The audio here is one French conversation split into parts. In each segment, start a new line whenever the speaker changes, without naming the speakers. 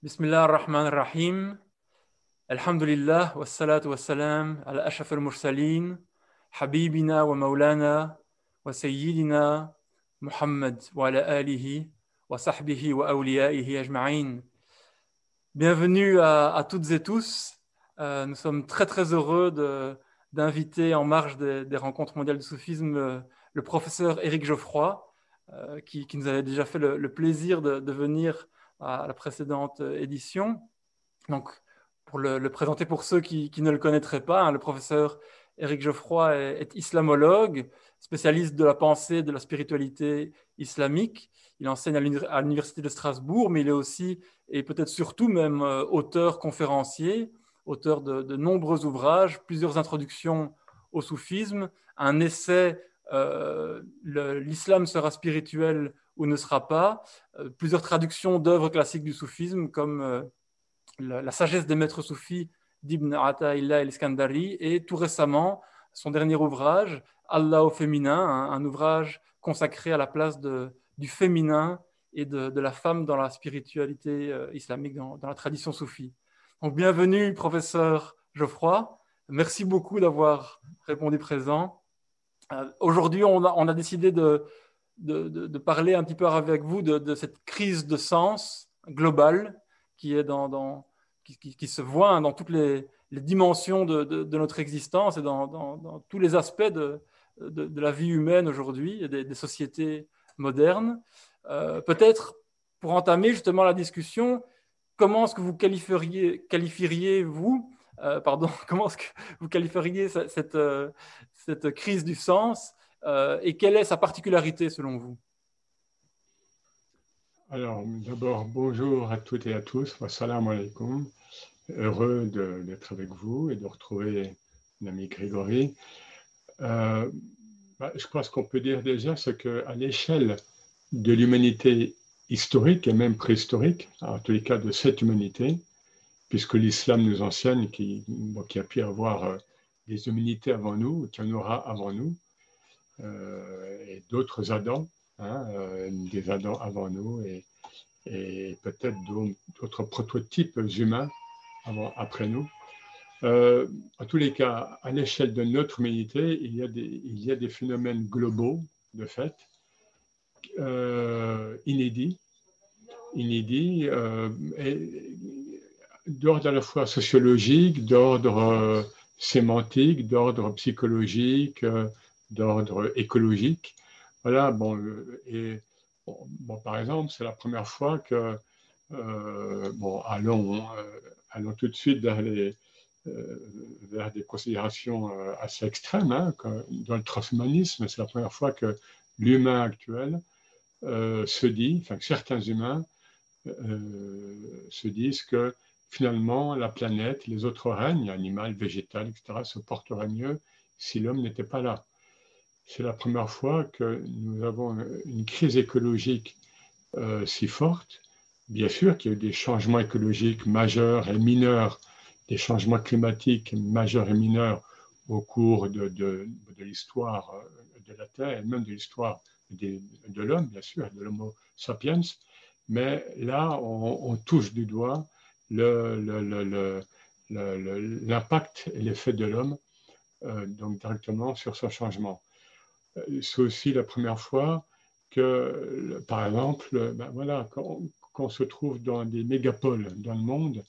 Bismillah ar-Rahman ar-Rahim. Alhamdulillah, wa salatu wa salam ala ashaf al-mursaleen, habibina wa maulana wa Muhammad wa ala alihi wa sahbihi wa awliyaihi ajma'in. Bienvenue à, toutes et tous. Euh, nous sommes très très heureux d'inviter en marge des, rencontres mondiales du soufisme euh, le professeur Éric Geoffroy, euh, qui, nous avait déjà fait le, plaisir de venir à la précédente édition. Donc, pour le, présenter pour ceux qui, ne le connaîtraient pas, hein, le professeur Éric Geoffroy est, islamologue, spécialiste de la pensée, de la spiritualité islamique. Il enseigne à l'Université de Strasbourg, mais il est aussi, et peut-être surtout même, euh, auteur conférencier, auteur de, de, nombreux ouvrages, plusieurs introductions au soufisme, un essai euh, L'islam sera spirituel ou ne sera pas, euh, plusieurs traductions d'œuvres classiques du soufisme comme euh, la, sagesse des maîtres soufis d'Ibn Ata'illah el-Iskandari et tout récemment son dernier ouvrage, Allah au féminin, un, ouvrage consacré à la place de, du féminin et de, de, la femme dans la spiritualité euh, islamique, dans, dans, la tradition soufie. Donc bienvenue, professeur Geoffroy. Merci beaucoup d'avoir répondu présent. Aujourd'hui, on, on a, décidé de, de, parler un petit peu avec vous de, cette crise de sens globale qui, est dans, qui, qui, se voit dans toutes les, dimensions de, notre existence et dans, dans tous les aspects de, la vie humaine aujourd'hui et des, des, sociétés modernes. Euh, Peut-être pour entamer justement la discussion, comment est-ce que vous qualifieriez, qualifieriez vous euh, pardon, comment est-ce que vous qualifieriez cette, euh, cette crise du sens euh, et quelle est sa particularité selon vous
Alors, d'abord, bonjour à toutes et à tous. Salam alaikum. Heureux d'être avec vous et de retrouver l'ami Grégory. Euh, bah, je pense qu'on peut dire déjà ce qu'à l'échelle de l'humanité historique et même préhistorique, en tous les cas de cette humanité, puisque l'islam nous enseigne qu'il qu a pu y avoir euh, des humanités avant nous, qu'il y en aura avant nous, et d'autres Adams, hein, euh, des Adams avant nous, et, peut-être d'autres prototypes humains après nous. Euh, en tous les cas, à l'échelle de notre humanité, il y a des, phénomènes globaux, de fait, euh, inédits, inédits, euh, d'ordre à la fois sociologique, d'ordre sémantique, d'ordre psychologique, euh, d'ordre écologique. Voilà, bon, et bon, par exemple, c'est la première fois que, euh, bon, allons, euh, allons tout de suite vers, euh, vers des considérations assez extrêmes. Hein, dans le transhumanisme, c'est la première fois que l'humain actuel se dit, enfin, que certains humains se disent que finalement, la planète, les autres règnes, animal, végétal, etc., se porteraient mieux si l'homme n'était pas là. C'est la première fois que nous avons une crise écologique euh, si forte. Bien sûr qu'il y a eu des changements écologiques majeurs et mineurs, des changements climatiques majeurs et mineurs au cours de, l'histoire euh, de la Terre et même de l'histoire de, l'homme, bien sûr, de l'homo sapiens. Mais là, on, touche du doigt l'impact et l'effet de l'homme euh, donc directement sur son changement. Euh, c'est aussi la première fois que, par exemple, ben voilà, quand, on se trouve dans des mégapoles dans le monde,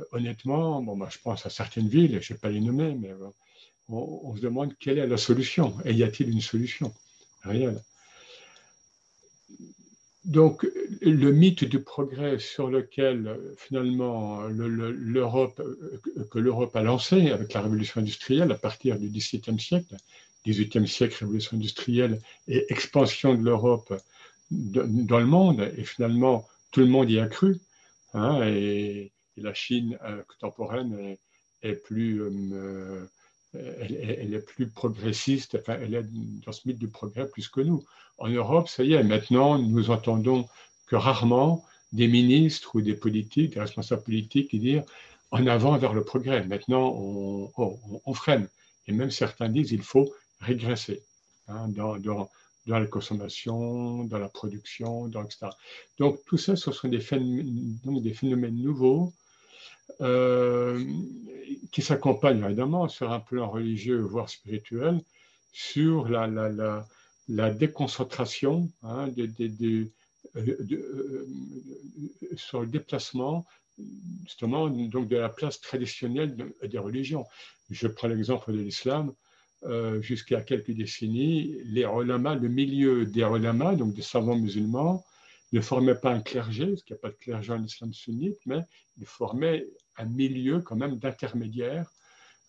euh, honnêtement, bon, ben, je pense à certaines villes, je ne vais pas les nommer, mais on, on, se demande quelle est la solution. Et y a-t-il une solution réelle? Donc, le mythe du progrès sur lequel finalement l'Europe, que l'Europe a lancé avec la révolution industrielle à partir du XVIIe siècle, XVIIIe siècle, révolution industrielle et expansion de l'Europe dans le monde, et finalement tout le monde y a cru, hein, et, la Chine euh, contemporaine est, plus euh, elle, est plus progressiste, enfin, elle est dans ce mythe du progrès plus que nous. En Europe, ça y est, maintenant, nous entendons que rarement des ministres ou des politiques, des responsables politiques qui disent en avant vers le progrès. Maintenant, on, freine. Et même certains disent qu'il faut régresser hein, dans, la consommation, dans la production, dans, etc. Donc tout ça, ce sont des phénomènes, nouveaux euh, qui s'accompagnent évidemment sur un plan religieux, voire spirituel, sur la, la déconcentration hein, euh, euh, sur le déplacement justement donc de la place traditionnelle des religions. Je prends l'exemple de l'islam. Euh, jusqu'à quelques décennies, les olamas, le milieu des olamas, donc des savants musulmans, ne formait pas un clergé, parce qu'il n'y a pas de clergé en islam sunnite, mais il formait un milieu quand même d'intermédiaire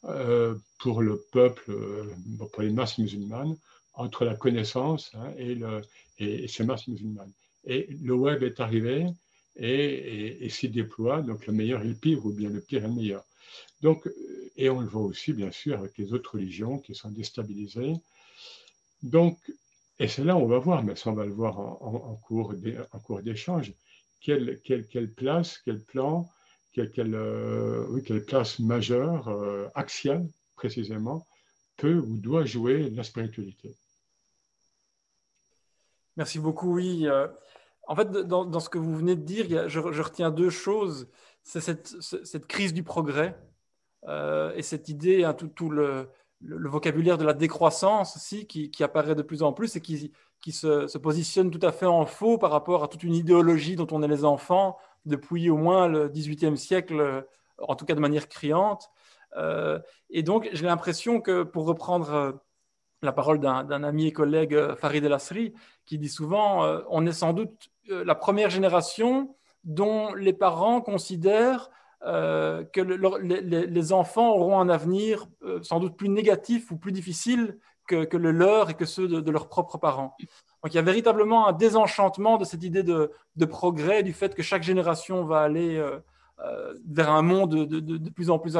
euh, pour le peuple, euh, pour les masses musulmanes, entre la connaissance hein, et, le, et, ces masses musulmanes. Et le web est arrivé et, et s'y déploie, donc le meilleur est le pire, ou bien le pire est le meilleur. Donc, et on le voit aussi, bien sûr, avec les autres religions qui sont déstabilisées. Donc, et c'est là où on va voir, mais ça on va le voir en, en, en cours d'échange, quelle, quelle, quelle, place, quel plan, quelle, quelle, euh, place majeure, euh, axiale précisément, peut ou doit jouer la spiritualité.
Merci beaucoup, oui. Euh, en fait, dans, ce que vous venez de dire, je, retiens deux choses. C'est cette, crise du progrès euh, et cette idée, hein, tout, le, vocabulaire de la décroissance aussi qui, apparaît de plus en plus et qui, se, positionne tout à fait en faux par rapport à toute une idéologie dont on est les enfants depuis au moins le XVIIIe siècle, en tout cas de manière criante. Euh, et donc, j'ai l'impression que, pour reprendre la parole d'un ami et collègue, euh, Farid El qui dit souvent, euh, on est sans doute la première génération dont les parents considèrent euh, que les, enfants auront un avenir euh, sans doute plus négatif ou plus difficile que, le leur et que ceux de, leurs propres parents. Donc il y a véritablement un désenchantement de cette idée de, progrès, du fait que chaque génération va aller euh, vers un monde de, plus en plus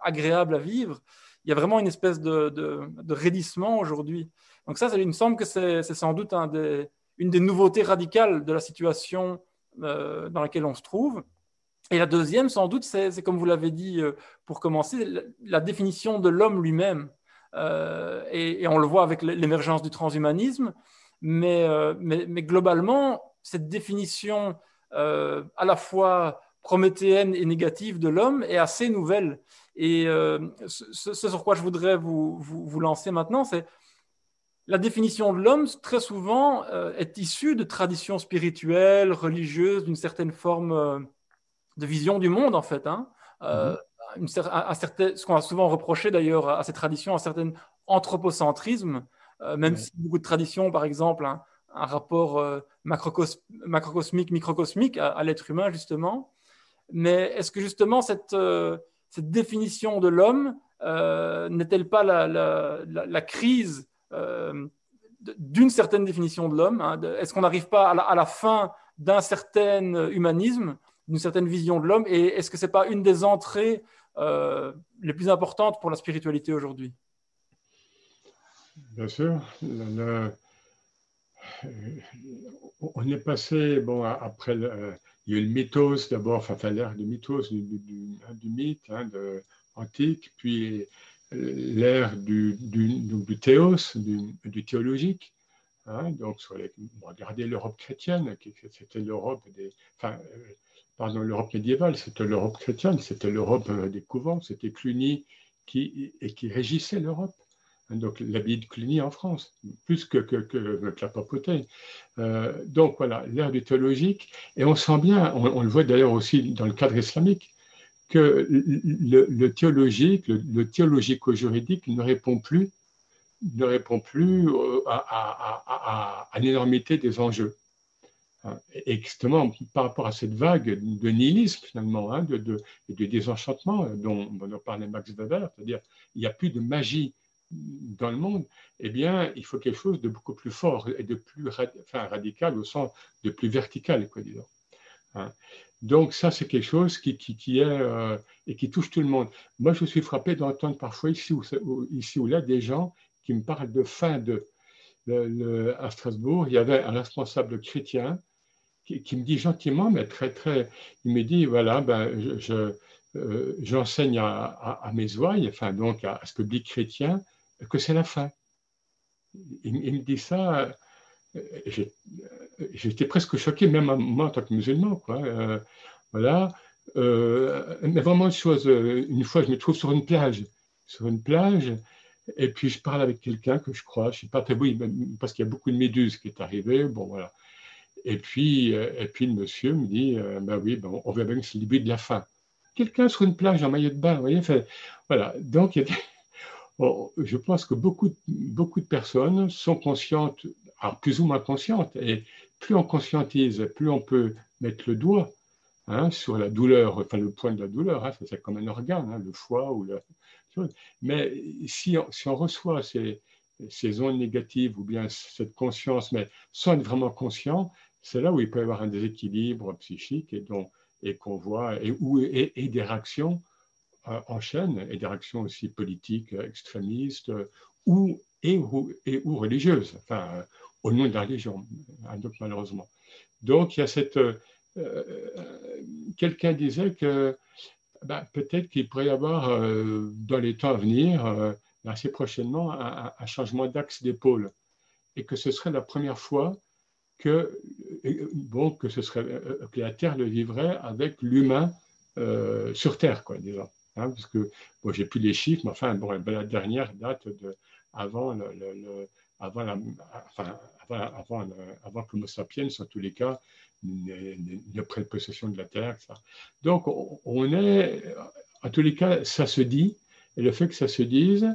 agréable à vivre. Il y a vraiment une espèce de, raidissement aujourd'hui. Donc ça, il me semble que c'est sans doute un des, une des nouveautés radicales de la situation dans laquelle on se trouve. Et la deuxième, sans doute, c'est comme vous l'avez dit euh, pour commencer, la, définition de l'homme lui-même. Euh, et, on le voit avec l'émergence du transhumanisme, euh, mais, mais, globalement, cette définition à la fois prométhéenne et négative de l'homme est assez nouvelle. Et ce, sur quoi je voudrais vous, vous, vous lancer maintenant, c'est la définition de l'homme, très souvent, est issue de traditions spirituelles, religieuses, d'une certaine forme de vision du monde, en fait. Hein. Euh, mhm. ce qu'on a souvent reproché d'ailleurs à ces traditions, un certain anthropocentrisme, euh, même si beaucoup de traditions, par exemple, hein, un rapport euh, macrocosmique, microcosmique à, l'être humain, justement. Mais est-ce que justement cette, cette définition de l'homme n'est-elle pas la, crise d'une certaine définition de l'homme hein, Est-ce qu'on n'arrive pas à la, fin d'un certain humanisme d'une certaine vision de l'homme Et est-ce que ce n'est pas une des entrées euh, les plus importantes pour la spiritualité aujourd'hui?
Bien sûr. on est passé, bon, après, il y a eu le mythos d'abord, enfin, l'ère du mythos, du, mythe antique, puis l'ère du, théos, du, théologique. Hein, donc, sur regardez l'Europe chrétienne, c'était l'Europe. Enfin, pardon, l'Europe médiévale, c'était l'Europe chrétienne, c'était l'Europe euh, des couvents, c'était Cluny qui régissait l'Europe. Donc l'abbaye de Cluny en France, plus que, que, la papauté. Euh, donc voilà, l'ère du théologique, et on sent bien, on, le voit d'ailleurs aussi dans le cadre islamique, que le, théologique, le, théologico-juridique ne répond plus, ne répond plus euh, à l'énormité des enjeux. Hein, et justement, par rapport à cette vague de nihilisme, finalement, hein, de, désenchantement dont, dont parlait Max Weber, c'est-à-dire il n'y a plus de magie dans le monde, eh bien, il faut quelque chose de beaucoup plus fort et de plus radical au sens de plus vertical, quoi, disons. Hein. Donc ça, c'est quelque chose qui, est euh, et qui touche tout le monde. Moi, je suis frappé d'entendre parfois ici ou, ici ou là des gens qui me parlent de fin de. À Strasbourg, il y avait un responsable chrétien qui, me dit gentiment, mais très, très, il me dit, voilà, ben, euh, j'enseigne à, à, mes ouailles, enfin, donc à, ce public chrétien, que c'est la fin. Il, me dit ça j'étais presque choqué, même moi en tant que musulman. Quoi. voilà. mais vraiment une chose, une fois, je me trouve sur une plage, sur une plage, et puis je parle avec quelqu'un que je crois, je ne sais pas oui, parce qu'il y a beaucoup de méduses qui est arrivé. Bon, voilà. Et puis, et puis le monsieur me dit, ben oui, ben, on va bien que c'est le début de la fin. Quelqu'un sur une plage en maillot de bain, vous voyez. voilà. Donc, il y a je pense que beaucoup, beaucoup de personnes sont conscientes, alors plus ou moins conscientes, et plus on conscientise, plus on peut mettre le doigt hein, sur la douleur, enfin le point de la douleur, hein, c'est comme un organe, hein, le foie ou le. Mais si on, reçoit ces, ces ondes négatives ou bien cette conscience, mais sans être vraiment conscient, c'est là où il peut y avoir un déséquilibre psychique et, et qu'on voit, et, des réactions en chaîne et des réactions aussi politiques, extrémistes ou, et, ou, et, ou religieuses, enfin, euh, au nom de la religion, hein, donc, malheureusement. Donc, il y a cette. Euh, euh, quelqu'un disait que ben, peut-être qu'il pourrait y avoir dans les temps à venir, assez prochainement, un, changement d'axe d'épaule et que ce serait la première fois que, bon, que, ce serait, que la Terre le vivrait avec l'humain sur Terre, quoi. Hein, parce que bon, j'ai plus les chiffres, mais enfin, bon, la dernière date avant, le, avant, la, avant, avant, avant, que l'Homo sapiens, en tous les cas, ne, prenne possession de la Terre. Ça. Donc, on, est, en tous les cas, ça se dit, et le fait que ça se dise,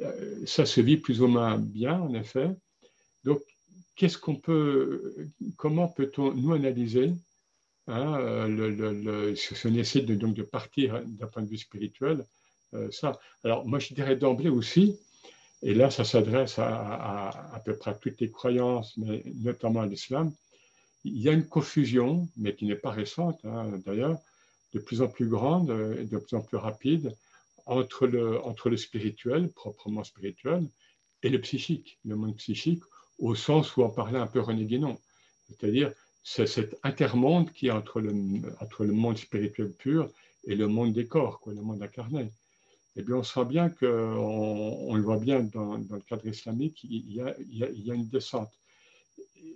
euh, ça se vit plus ou moins bien, en effet. Donc, qu'est-ce qu'on peut, comment peut-on nous analyser Hein, euh, si on essaie de, partir d'un point de vue spirituel, euh, ça. Alors, moi, je dirais d'emblée aussi, et là, ça s'adresse à, à, peu près à toutes les croyances, mais notamment à l'islam, il y a une confusion, mais qui n'est pas récente hein, d'ailleurs, de plus en plus grande et de plus en plus rapide entre le, entre le spirituel, proprement spirituel, et le psychique, le monde psychique, au sens où on parlait un peu René Guénon. C'est-à-dire, c'est cet intermonde qui est entre le, entre le monde spirituel pur et le monde des corps, quoi, le monde incarné. Eh bien, on sent bien qu'on on le voit bien dans, dans, le cadre islamique, il y a, il y a, une descente.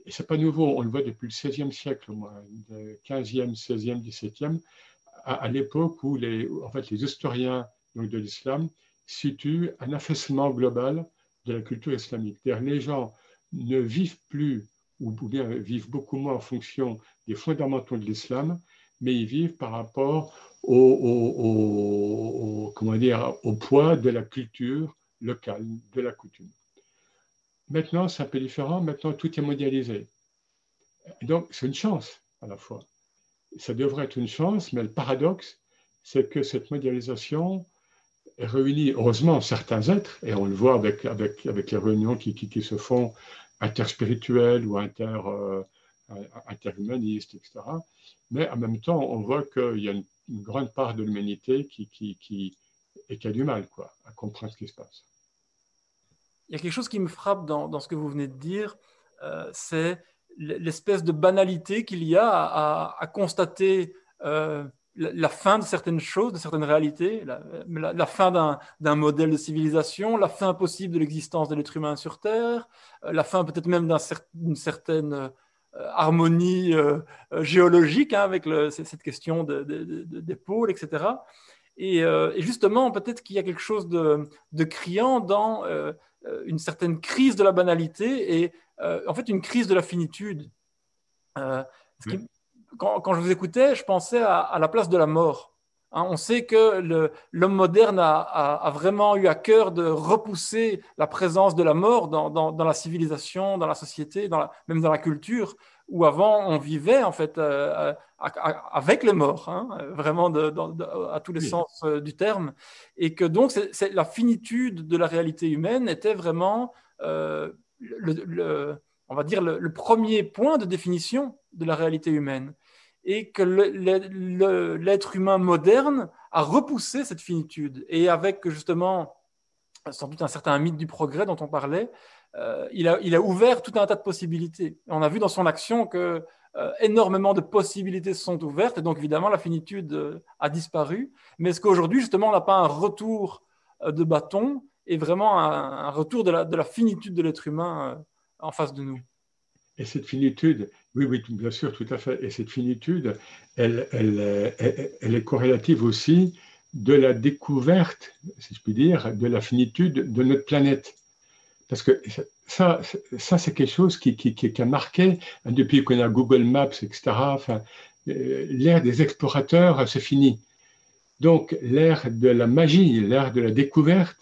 Et ce n'est pas nouveau, on le voit depuis le XVIe siècle, au moins, le 15e, 16e, 17e, à, l'époque où les, en fait, les historiens donc, de l'islam situent un affaissement global de la culture islamique. Les gens ne vivent plus ou bien vivent beaucoup moins en fonction des fondamentaux de l'islam, mais ils vivent par rapport au, comment dire, au poids de la culture locale, de la coutume. Maintenant, c'est un peu différent. Maintenant, tout est mondialisé. Donc, c'est une chance à la fois. Ça devrait être une chance, mais le paradoxe, c'est que cette mondialisation réunit, heureusement, certains êtres, et on le voit avec, avec, avec les réunions qui, qui, qui se font interspirituel ou euh, interhumaniste, etc. Mais en même temps, on voit qu'il y a une, grande part de l'humanité qui, a du mal à comprendre ce qui se passe.
Il y a quelque chose qui me frappe dans, ce que vous venez de dire, euh, c'est l'espèce de banalité qu'il y a à, à, constater euh, la, fin de certaines choses, de certaines réalités, la, fin d'un modèle de civilisation, la fin possible de l'existence de l'être humain sur Terre, euh, la fin peut-être même d'une certaine euh, harmonie euh, géologique hein, avec cette question de, des pôles, etc. Et, et justement, peut-être qu'il y a quelque chose de, criant dans une certaine crise de la banalité et en fait une crise de la finitude. ce qui, quand, je vous écoutais, je pensais à, la place de la mort. Hein, on sait que l'homme moderne a, vraiment eu à cœur de repousser la présence de la mort dans, la civilisation, dans la société, même dans la culture, où avant on vivait en fait euh, avec les morts, hein, vraiment à tous les sens euh, du terme, et que donc la finitude de la réalité humaine était vraiment euh, le, on va dire le, premier point de définition de la réalité humaine et que l'être humain moderne a repoussé cette finitude. Et avec justement, sans doute un certain mythe du progrès dont on parlait, euh, il, a, ouvert tout un tas de possibilités. on a vu dans son action que euh, énormément de possibilités se sont ouvertes, et donc évidemment la finitude euh, a disparu. Mais est-ce qu'aujourd'hui, justement, on n'a pas un retour de bâton et vraiment un, retour de la, finitude de l'être humain en face de nous?
Et cette finitude, oui, oui, bien sûr, tout à fait. Et cette finitude, elle, elle, elle, est corrélative aussi de la découverte, si je puis dire, de la finitude de notre planète. Parce que ça, ça c'est quelque chose qui, qui, qui, a marqué hein, depuis qu'on a Google Maps, etc. Enfin, euh, l'ère des explorateurs, c'est fini. Donc, l'ère de la magie, l'ère de la découverte,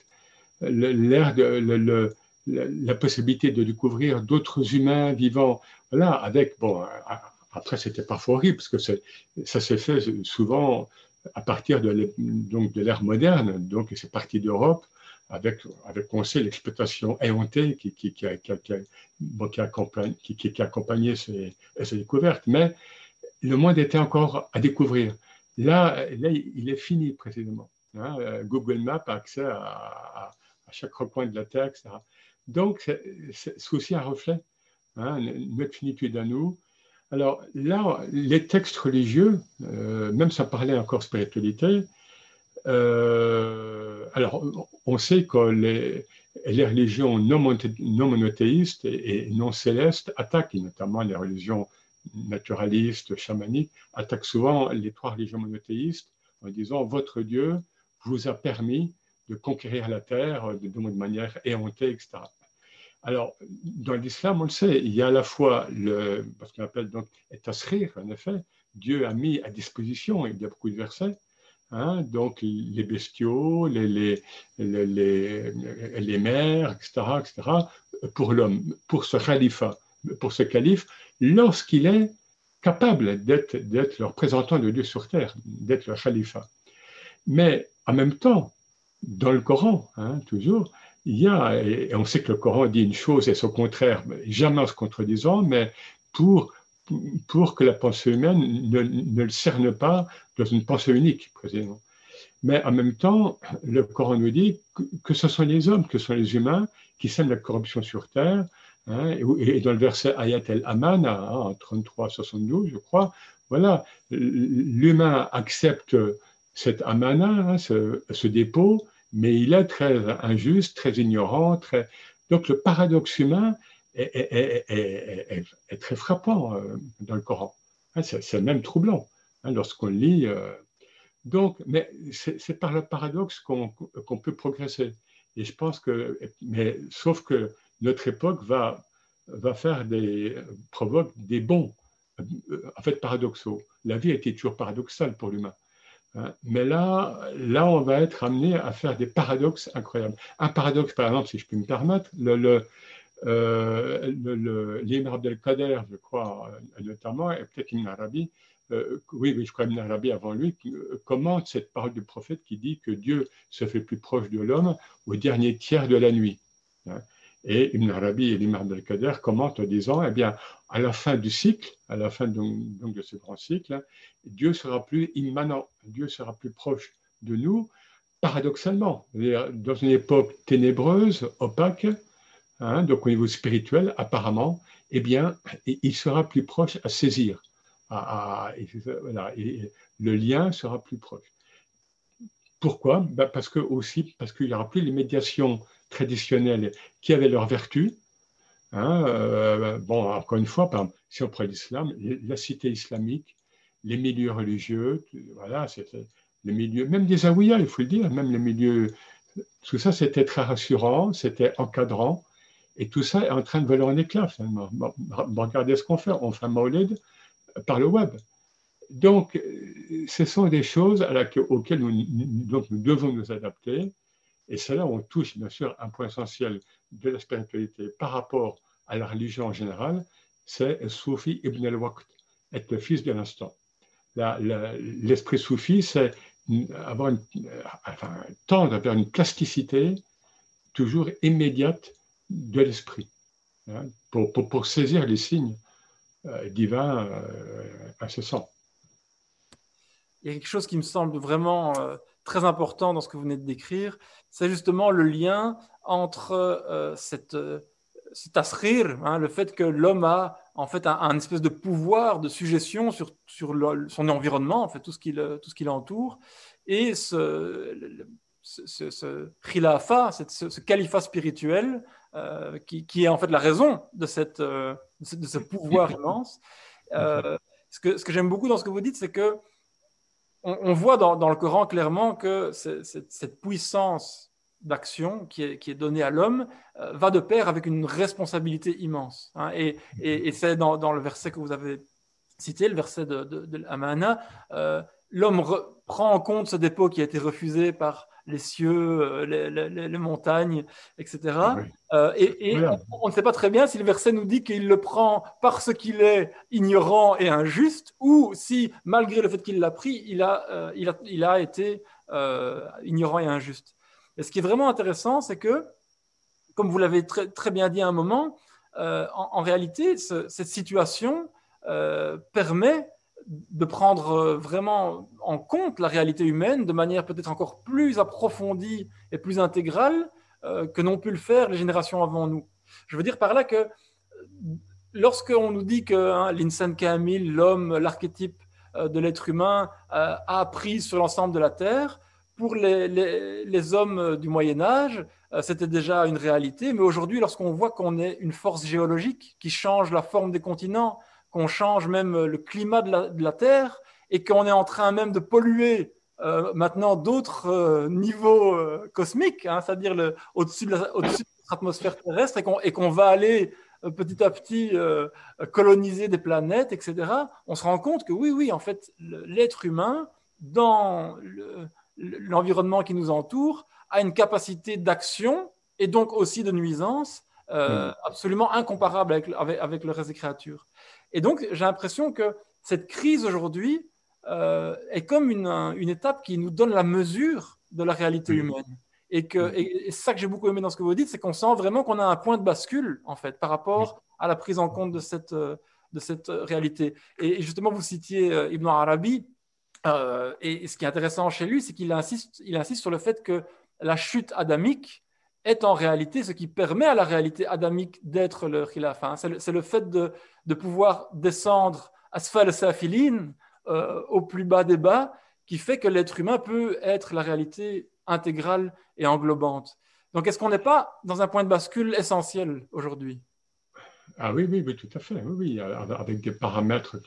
l'ère de la possibilité de découvrir d'autres humains vivants, voilà, avec, bon, après c'était parfois horrible, parce que ça s'est fait souvent à partir de l'ère moderne, donc c'est parti d'Europe, avec, avec, on sait, l'exploitation éhontée qui, qui, qui, a, qui, qui, a accompagné ces, ces, découvertes. Mais le monde était encore à découvrir. Là, là il est fini précisément. Hein. Google Maps a accès à, à, chaque recoin de la terre. Donc, c'est aussi un reflet, hein, notre finitude à nous. Alors là, les textes religieux, euh, même sans parler encore spiritualité, euh, alors on sait que les, religions non, monothéistes et, non célestes attaquent, notamment les religions naturalistes, chamaniques, attaquent souvent les trois religions monothéistes en disant votre Dieu vous a permis de conquérir la terre de, de manière éhontée, etc. Alors, dans l'islam, on le sait, il y a à la fois le, ce qu'on appelle donc etasrir, en effet, Dieu a mis à disposition, il y a beaucoup de versets, hein, donc les bestiaux, les, les, les, les, mers, etc., etc., pour l'homme, pour ce khalifa, pour ce calife, lorsqu'il est capable d'être, d'être le représentant de Dieu sur terre, d'être le khalifa. Mais en même temps, dans le Coran, hein, toujours, il y a, et on sait que le Coran dit une chose et son contraire, jamais en se contredisant, mais pour, pour que la pensée humaine ne, ne le cerne pas dans une pensée unique, précisément. Mais en même temps, le Coran nous dit que, ce sont les hommes, que ce sont les humains qui sèment la corruption sur terre. Hein, et, dans le verset Ayat el-Aman, hein, 33-72, je crois, voilà, l'humain accepte cet amana, hein, ce, ce, dépôt, mais il est très injuste, très ignorant. Très... Donc le paradoxe humain est, très frappant euh, dans le Coran. Hein, c'est même troublant hein, lorsqu'on lit. Euh. Donc, mais c'est par le paradoxe qu'on peut progresser. Et je pense que, mais sauf que notre époque va, va faire des, provoque des bons, euh, en fait paradoxaux. La vie a été toujours paradoxale pour l'humain. Hein. Mais là, là, on va être amené à faire des paradoxes incroyables. Un paradoxe, par exemple, si je puis me permettre, le, le, euh, Abdelkader, je crois, euh, notamment, et peut-être Ibn Arabi, euh, oui, oui, je crois Ibn Arabi avant lui, euh, commente cette parole du prophète qui dit que Dieu se fait plus proche de l'homme au dernier tiers de la nuit. Hein. Et Ibn Arabi et l'imam al-Kader commentent en disant, eh bien, à la fin du cycle, à la fin de ce grand cycle, Dieu sera plus immanent, Dieu sera plus proche de nous, paradoxalement. Dans une époque ténébreuse, opaque, hein, donc au niveau spirituel, apparemment, eh bien, il sera plus proche à saisir. le lien sera plus proche. Pourquoi? Ben Parce que aussi, parce qu'il n'y aura plus les médiations traditionnelles qui avaient leur vertu. Hein, euh, bon, encore une fois, si on prend l'islam, la cité islamique, les milieux religieux, voilà, c'était les milieux, même des Aouïas, il faut le dire, même les milieux, tout ça c'était très rassurant, c'était encadrant, et tout ça est en train de voler en éclats finalement. regardez ce qu'on fait, on fait un maulid par le web. Donc, ce sont des choses auxquelles nous, donc nous devons nous adapter. Et c'est là où on touche, bien sûr, un point essentiel de la spiritualité par rapport à la religion en général, c'est Soufi ibn al-Waqt, être le fils de l'instant. L'esprit soufi, c'est avoir une, enfin, tendre vers une plasticité toujours immédiate de l'esprit, hein, pour, pour, saisir les signes euh, divins euh, incessants
il y a quelque chose qui me semble vraiment euh, très important dans ce que vous venez de décrire, c'est justement le lien entre euh, cette, euh, cet asrir, hein, le fait que l'homme a en fait un, espèce de pouvoir de suggestion sur, sur son environnement, en fait tout ce qui, ce l'entoure, et ce, ce, ce, khilafa, ce, califat spirituel, qui, qui, est en fait la raison de, cette, de ce pouvoir immense. ce que, ce que j'aime beaucoup dans ce que vous dites, c'est que on, voit dans, dans, le Coran clairement que cette puissance d'action qui est, qui est donnée à l'homme va de pair avec une responsabilité immense. Hein. et, et, c'est dans, dans, le verset que vous avez cité, le verset de, de, de Amana, l'homme prend en compte ce dépôt qui a été refusé par les cieux, euh, les, montagnes, etc. Euh, et, on, ne sait pas très bien si le verset nous dit qu'il le prend parce qu'il est ignorant et injuste, ou si, malgré le fait qu'il l'a pris, il a, euh, il, a, il a, été ignorant et injuste. Et ce qui est vraiment intéressant, c'est que, comme vous l'avez très, très, bien dit à un moment, en, réalité, cette situation permet de prendre euh, vraiment en compte la réalité humaine de manière peut-être encore plus approfondie et plus intégrale euh, que n'ont pu le faire les générations avant nous. Je veux dire par là que euh, lorsqu'on nous dit que hein, l'insan kamil, l'homme, l'archétype de l'être humain, a appris sur l'ensemble de la Terre, pour les, les hommes du Moyen Âge, c'était déjà une réalité, mais aujourd'hui, lorsqu'on voit qu'on est une force géologique qui change la forme des continents, qu'on change même le climat de la, Terre et qu'on est en train même de polluer euh, maintenant d'autres euh, niveaux euh, cosmiques, hein, c'est-à-dire au-dessus de, notre atmosphère terrestre et qu'on va aller petit à petit coloniser des planètes, etc., on se rend compte que oui, oui, en fait, l'être humain, dans l'environnement qui nous entoure, a une capacité d'action et donc aussi de nuisance absolument incomparable avec, avec, avec, le reste des créatures. Et donc, j'ai l'impression que cette crise aujourd'hui euh, est comme une, une, étape qui nous donne la mesure de la réalité humaine. Et, que, et, ça que j'ai beaucoup aimé dans ce que vous dites, c'est qu'on sent vraiment qu'on a un point de bascule, en fait, par rapport à la prise en compte de cette, de cette réalité. Et justement, vous citiez euh, Ibn Arabi, euh, et ce qui est intéressant chez lui, c'est qu'il insiste, il insiste sur le fait que la chute adamique est en réalité ce qui permet à la réalité adamique d'être le khilafah. Hein. C'est le, fait de, de, pouvoir descendre asfal safilin euh, au plus bas des bas qui fait que l'être humain peut être la réalité intégrale et englobante. Donc, est-ce qu'on n'est pas dans un point de bascule essentiel aujourd'hui?
Ah oui, oui, oui, tout à fait. Oui, oui, avec des paramètres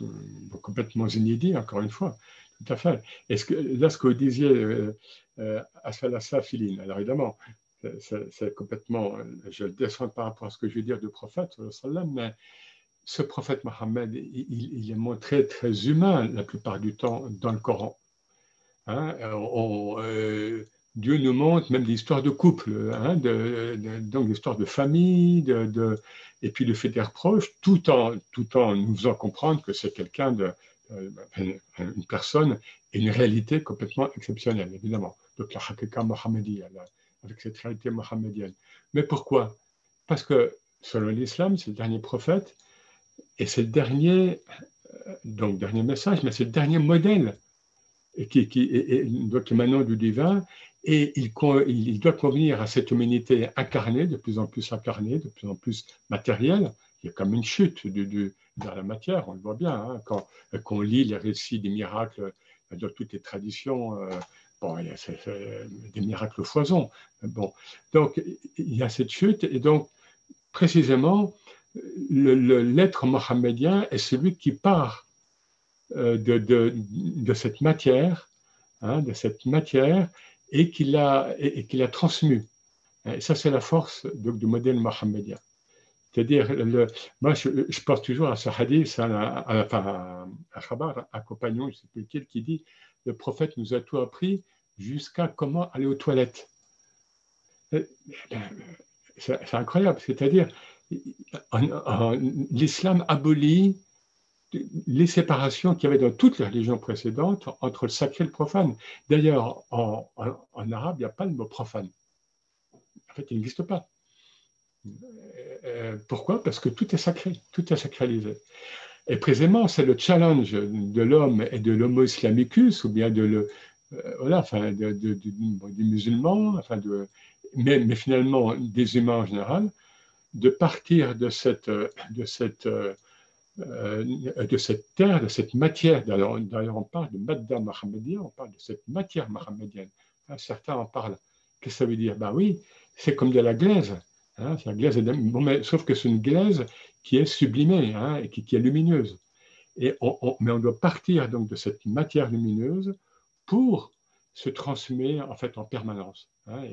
complètement inédits, encore une fois. Tout à fait. Est-ce que, là, ce que vous disiez, euh, euh, safilin, alors évidemment, c'est complètement, je le descends par rapport à ce que je veux dire du prophète, mais ce prophète Mohammed, il, est montré très humain la plupart du temps dans le Coran. Hein, euh, Dieu nous montre même l'histoire de couple, hein, donc l'histoire de famille, et puis le fait des reproches, tout en, tout en nous faisant comprendre que c'est quelqu'un de, euh, une personne et une réalité complètement exceptionnelle, évidemment. Donc la Hakika Mohammediya, avec cette réalité mohammedienne. Mais pourquoi? Parce que selon l'islam, c'est le dernier prophète et c'est le dernier, euh, donc dernier message, mais c'est le dernier modèle qui, qui, est, donc émanant du divin et il, il, doit convenir à cette humanité incarnée, de plus en plus incarnée, de plus en plus matérielle. Il y a comme une chute du, dans la matière, on le voit bien, hein, quand, quand, on lit les récits des miracles de toutes les traditions euh, Bon, il y a des miracles foison. Bon, donc il y a cette chute, et donc précisément, l'être mohammedien est celui qui part euh, de, de, cette matière, hein, de cette matière, et qui l'a et, et a transmue. Et ça, c'est la force du modèle mohammedien. C'est-à-dire, moi, je, je, pense toujours à ce hadith, à, à, à, à Khabar, un compagnon, je ne sais plus lequel, qui dit le prophète nous a tout appris jusqu'à comment aller aux toilettes. C'est incroyable, c'est-à-dire, l'islam abolit les séparations qu'il y avait dans toutes les religions précédentes entre le sacré et le profane. D'ailleurs, en, arabe, il n'y a pas le mot profane. En fait, il n'existe pas. Euh, pourquoi? Parce que tout est sacré, tout est sacralisé. Et précisément, c'est le challenge de l'homme et de l'homo islamicus, ou bien de le, euh, voilà, enfin, de, des musulmans, enfin mais, mais, finalement des humains en général, de partir de cette, de cette, euh, de cette terre, de cette matière. D'ailleurs, on parle de Madda Mohammedia, on parle de cette matière mohammedienne. Hein, certains en parlent Qu'est-ce que ça veut dire? Ben oui, c'est comme de la glaise. Hein, la glaise bon, mais, sauf que c'est une glaise qui est sublimée hein, et qui, est lumineuse. Et mais on doit partir donc de cette matière lumineuse pour se transmettre en fait en permanence. Hein,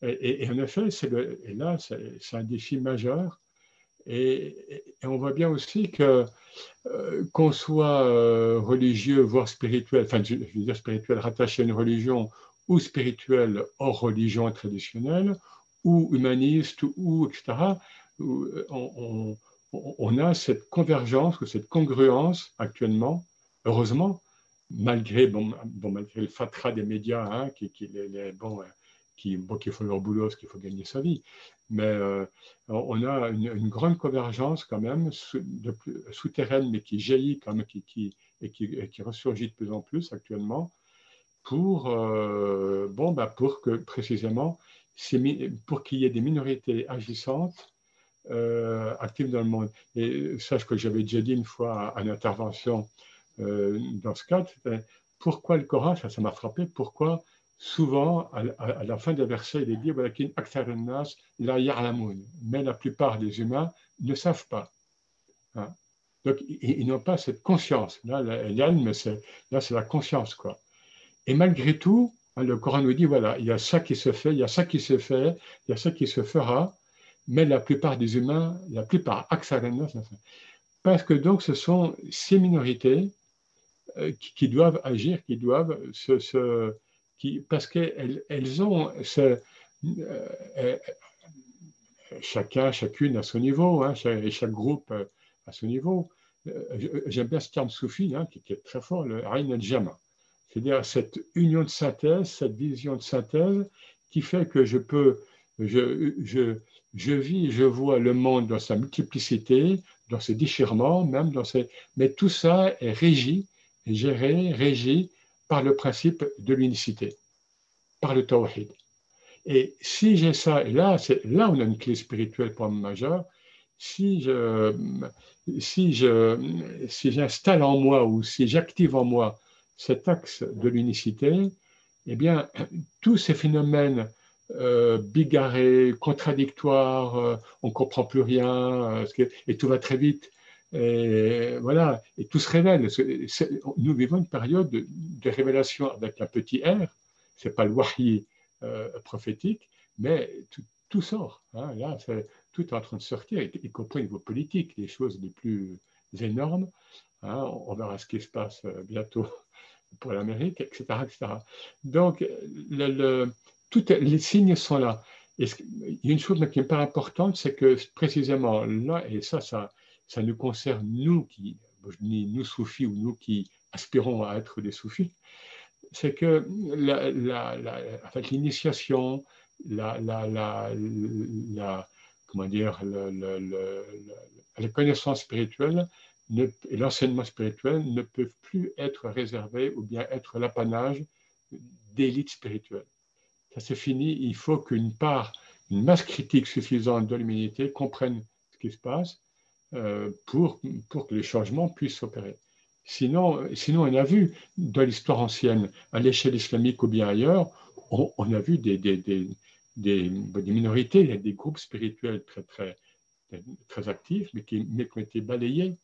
et, en effet, et là, c'est un défi majeur. Et, on voit bien aussi que euh, qu'on soit euh, religieux, voire spirituel, enfin je, veux dire spirituel rattaché à une religion ou spirituel hors religion traditionnelle, ou humaniste, ou etc., euh, on, on, a cette convergence ou cette congruence actuellement, heureusement, malgré, bon, malgré le fatras des médias, hein, qui, qui bon, qui, bon, qui font leur boulot qu'il faut gagner sa vie. Mais euh, on a une, grande convergence quand même souterraine, mais qui jaillit quand même, qui, et, qui, ressurgit de plus en plus actuellement, pour, euh, bon, bah pour que précisément, pour qu'il y ait des minorités agissantes euh, actives dans le monde. Et sache que j'avais déjà dit une fois une intervention dans ce cadre, pourquoi le Coran, ça m'a frappé, pourquoi souvent, à, la fin des versets, il est dit mais la plupart des humains ne savent pas. Hein. Donc, ils, n'ont pas cette conscience. Là, mais c'est, là, c'est la conscience. Quoi. Et malgré tout, hein, le Coran nous dit voilà, il y a ça qui se fait, il y a ça qui se fait, il y a ça qui se fera, mais la plupart des humains, la plupart, parce que donc ce sont ces minorités euh, qui, doivent agir, qui doivent se, se parce qu'elles elles ont euh, euh, chacun, chacune à son niveau, hein, chaque groupe à son niveau. J'aime bien ce terme soufi hein, qui, est très fort, le Ain al-Jama. C'est-à-dire cette union de synthèse, cette vision de synthèse qui fait que je peux, je, je vis, je vois le monde dans sa multiplicité, dans ses déchirements, même dans ses. Mais tout ça est régi, géré, régi par le principe de l'unicité, par le tawhid. Et si j'ai ça, et là, là on a une clé spirituelle pour majeur, si je, si je, si j'installe en moi ou si j'active en moi cet axe de l'unicité, eh bien, tous ces phénomènes euh, bigarrés, contradictoires, euh, on ne comprend plus rien, euh, et tout va très vite, et voilà, et tout se révèle. nous vivons une période de, révélation avec un petit R. C'est pas le wahi euh, prophétique, mais tout, sort. Hein. Là, tout est en train de sortir, y, compris au niveau politique, les choses les plus énormes. Hein. On verra ce qui se passe bientôt pour l'Amérique, etc., etc. Donc, le, les signes sont là. a une chose qui est pas importante, c'est que précisément là, et ça, ça, ça nous concerne, nous qui, nous soufis ou nous qui aspirons à être des soufis, c'est que l'initiation, la, la, la, comment dire, la connaissance spirituelle et l'enseignement spirituel ne peuvent plus être réservés ou bien être l'apanage d'élite spirituelle. Ça c'est fini, il faut qu'une part, une masse critique suffisante de l'humanité comprenne ce qui se passe euh, pour, pour que les changements puissent s'opérer. Sinon, sinon, on a vu dans l'histoire ancienne, à l'échelle islamique ou bien ailleurs, on, a vu des, des, des, des, minorités, des groupes spirituels très, très, très actifs, mais qui, ont été balayés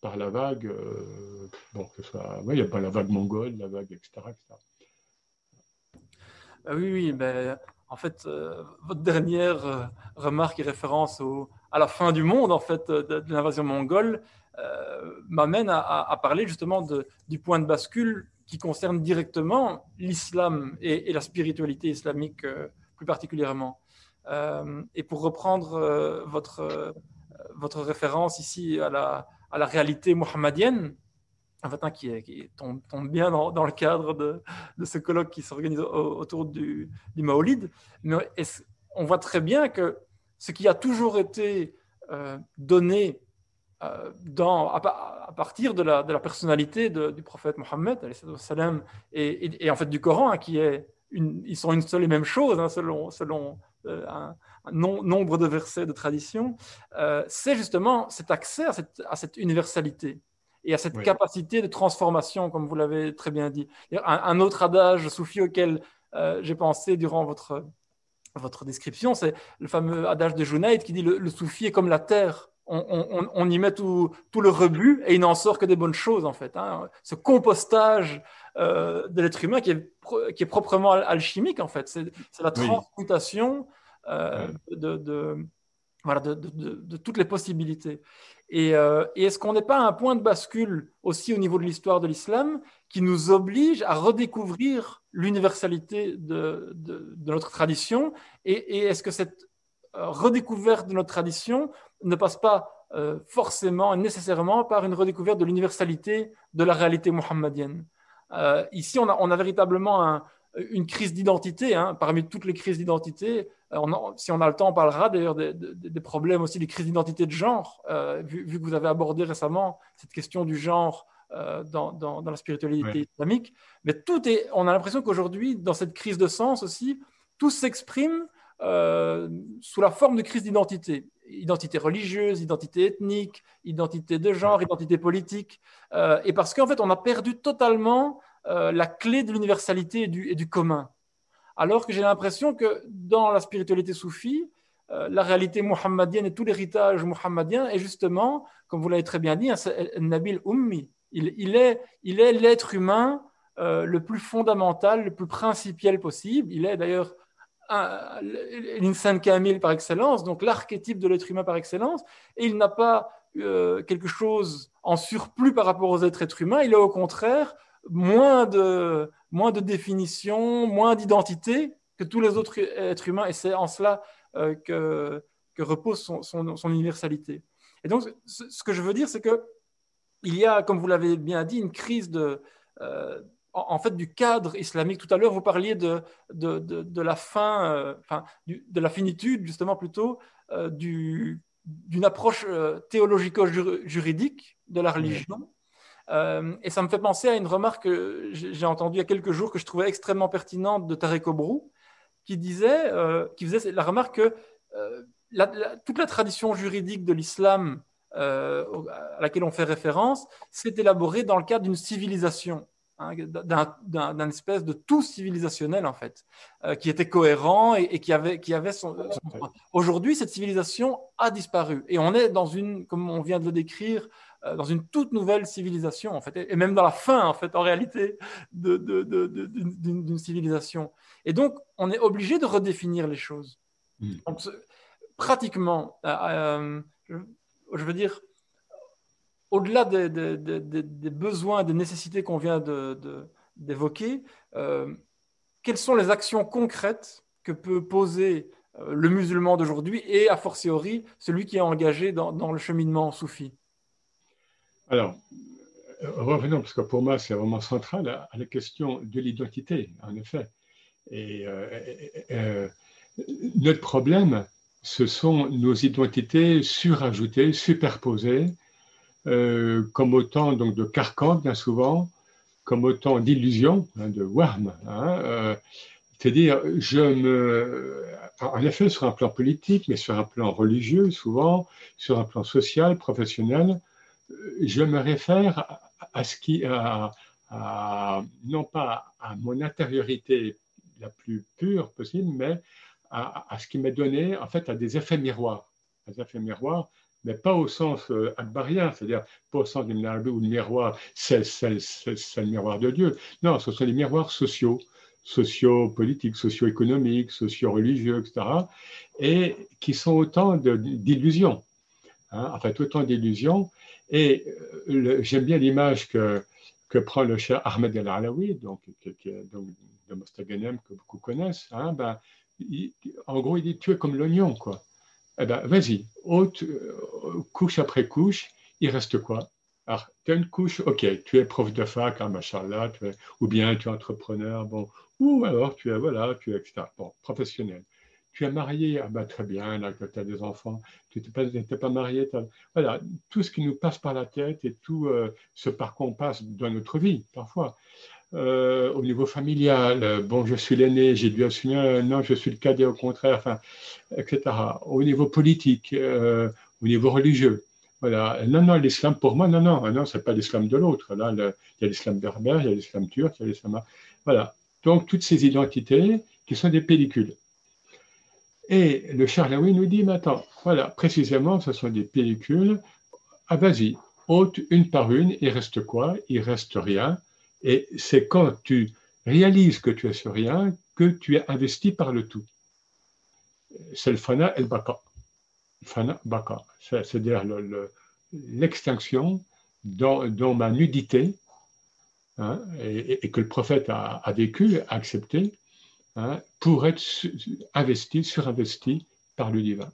par la vague, euh, bon, que ce soit, pas la vague mongole, la vague, etc.
Ah oui, oui, ben, en fait, euh, votre dernière remarque et référence à la fin du monde, en fait, de, l'invasion mongole, euh, m'amène à, parler justement du point de bascule qui concerne directement l'islam et, la spiritualité islamique euh, plus particulièrement. Euh, et pour reprendre votre, votre référence ici à la, à la réalité mohammedienne, hein, qui, qui tombe, bien dans, le cadre de, ce colloque qui s'organise autour du, du Maolid, mais on voit très bien que ce qui a toujours été euh, donné euh, à, partir de la, personnalité du prophète Mohammed et, et, en fait du Coran, hein, qui est ils sont une seule et même chose hein, selon, euh, un, nombre de versets de tradition, c'est justement cet accès à cette universalité et à cette capacité de transformation, comme vous l'avez très bien dit. Un, un autre adage soufi auquel j'ai pensé durant votre, votre description, c'est le fameux adage de Junaid qui dit le, le soufi est comme la terre. On, y met tout, tout, le rebut et il n'en sort que des bonnes choses en fait. Hein. Ce compostage de l'être humain qui est, qui est proprement alchimique en fait. C'est la transmutation de voilà, de, de, toutes les possibilités. Euh, et, est-ce qu'on n'est pas à un point de bascule aussi au niveau de l'histoire de l'islam qui nous oblige à redécouvrir l'universalité de, notre tradition Et, est-ce que cette euh, redécouverte de notre tradition ne passe pas euh, forcément et nécessairement par une redécouverte de l'universalité de la réalité muhammadienne Ici, on a véritablement un, une crise d'identité, hein, parmi toutes les crises d'identité. Euh, si on a le temps, on parlera d'ailleurs des, problèmes aussi des crises d'identité de genre, euh, vu, que vous avez abordé récemment cette question du genre euh, dans, la spiritualité islamique. Mais tout est, on a l'impression qu'aujourd'hui, dans cette crise de sens aussi, tout s'exprime sous la forme de crise d'identité. Identité religieuse, identité ethnique, identité de genre, identité politique. et parce qu'en fait, on a perdu totalement euh, la clé de l'universalité et du, commun. Alors que j'ai l'impression que dans la spiritualité soufie, euh, la réalité muhammadienne et tout l'héritage muhammadien est justement, comme vous l'avez très bien dit, un Nabil Ummi. Il, est l'être humain euh, le plus fondamental, le plus principiel possible. Il est d'ailleurs l'insan kamil par excellence, donc l'archétype de l'être humain par excellence, et il n'a pas quelque chose en surplus par rapport aux êtres, êtres humains, il est au contraire moins de, moins de définition, moins d'identité que tous les autres êtres humains, et c'est en cela euh, que, que, repose son, son, universalité. Et donc, ce, que je veux dire, c'est que il y a, comme vous l'avez bien dit, une crise de, euh, en, fait, du cadre islamique. Tout à l'heure, vous parliez de, de, de, la fin, euh, enfin, de la finitude, justement, plutôt, du, d'une approche théologico-juridique de la religion. Euh, et ça me fait penser à une remarque que j'ai entendue il y a quelques jours que je trouvais extrêmement pertinente de Tarek Obrou, qui disait, euh, qui faisait la remarque que euh, toute la tradition juridique de l'islam à laquelle on fait référence s'est élaborée dans le cadre d'une civilisation. Hein, d'un espèce de tout civilisationnel en fait, qui était cohérent et, qui avait, qui avait son Aujourd'hui, cette civilisation a disparu et on est dans une, comme on vient de le décrire, dans une toute nouvelle civilisation, en fait, et même dans la fin, en fait, en réalité, d'une civilisation. Et donc, on est obligé de redéfinir les choses. Hmm. Donc, pratiquement, euh, euh, je, veux dire, au-delà des, besoins, des nécessités qu'on vient d'évoquer, quelles sont les actions concrètes que peut poser le musulman d'aujourd'hui et, a fortiori, celui qui est engagé dans, dans le cheminement soufi?
Alors, euh, revenons, parce que pour moi, c'est vraiment central à, la question de l'identité, en effet. Et euh, euh, notre problème, ce sont nos identités surajoutées, superposées, comme autant donc, de carcans, bien souvent, comme autant d'illusions, hein, de worm. Hein, c'est-à-dire, je me, en effet, sur un plan politique, mais sur un plan religieux, souvent, sur un plan social, professionnel, je me réfère à ce qui, non pas à mon intériorité la plus pure possible, mais à, ce qui m'est donné, en fait, à des effets miroirs. Des effets miroirs, mais pas au sens euh, c'est-à-dire pas au sens du miroir, c'est le miroir de Dieu. Non, ce sont les miroirs sociaux, socio-politiques, socio-économiques, socio-religieux, etc., et qui sont autant d'illusions. Hein, en fait, autant d'illusions et euh, j'aime bien l'image que, que prend le cher Ahmed El-Alawi, donc, de Mostaganem, que beaucoup connaissent. Hein, ben, en gros, il dit Tu es comme l'oignon, quoi. Eh ben, vas-y, euh, couche après couche, il reste quoi? Alors, tu as une couche, ok, tu es prof de fac, hein, machallah, tu es, ou bien tu es entrepreneur, bon, ou alors tu es, voilà, tu es, etc. Bon, professionnel tu es marié, ah bah, très bien, là, tu as des enfants, tu n'étais pas, marié. Voilà, tout ce qui nous passe par la tête et tout euh, ce par quoi on passe dans notre vie, parfois. Euh, au niveau familial, euh, bon, je suis l'aîné, j'ai dû assumer, non, je suis le cadet au contraire, enfin, etc. Au niveau politique, au niveau religieux. Voilà. Non, non, l'islam pour moi, non, non, non, c'est pas l'islam de l'autre. Là, il y a l'islam berbère, il y a l'islam turc, il y a l'islam. Voilà donc toutes ces identités qui sont des pellicules. Et le Charlaoui nous dit, maintenant, voilà, précisément, ce sont des pellicules. Ah, vas-y, ôte une par une, il reste quoi? Il reste rien. Et c'est quand tu réalises que tu es sur rien que tu es investi par le tout. C'est le fana et le baka. Fana, baka. C'est-à-dire l'extinction dans, ma nudité, hein, et, que le prophète a, vécu, a accepté, hein, pour être investi, surinvesti par le divin.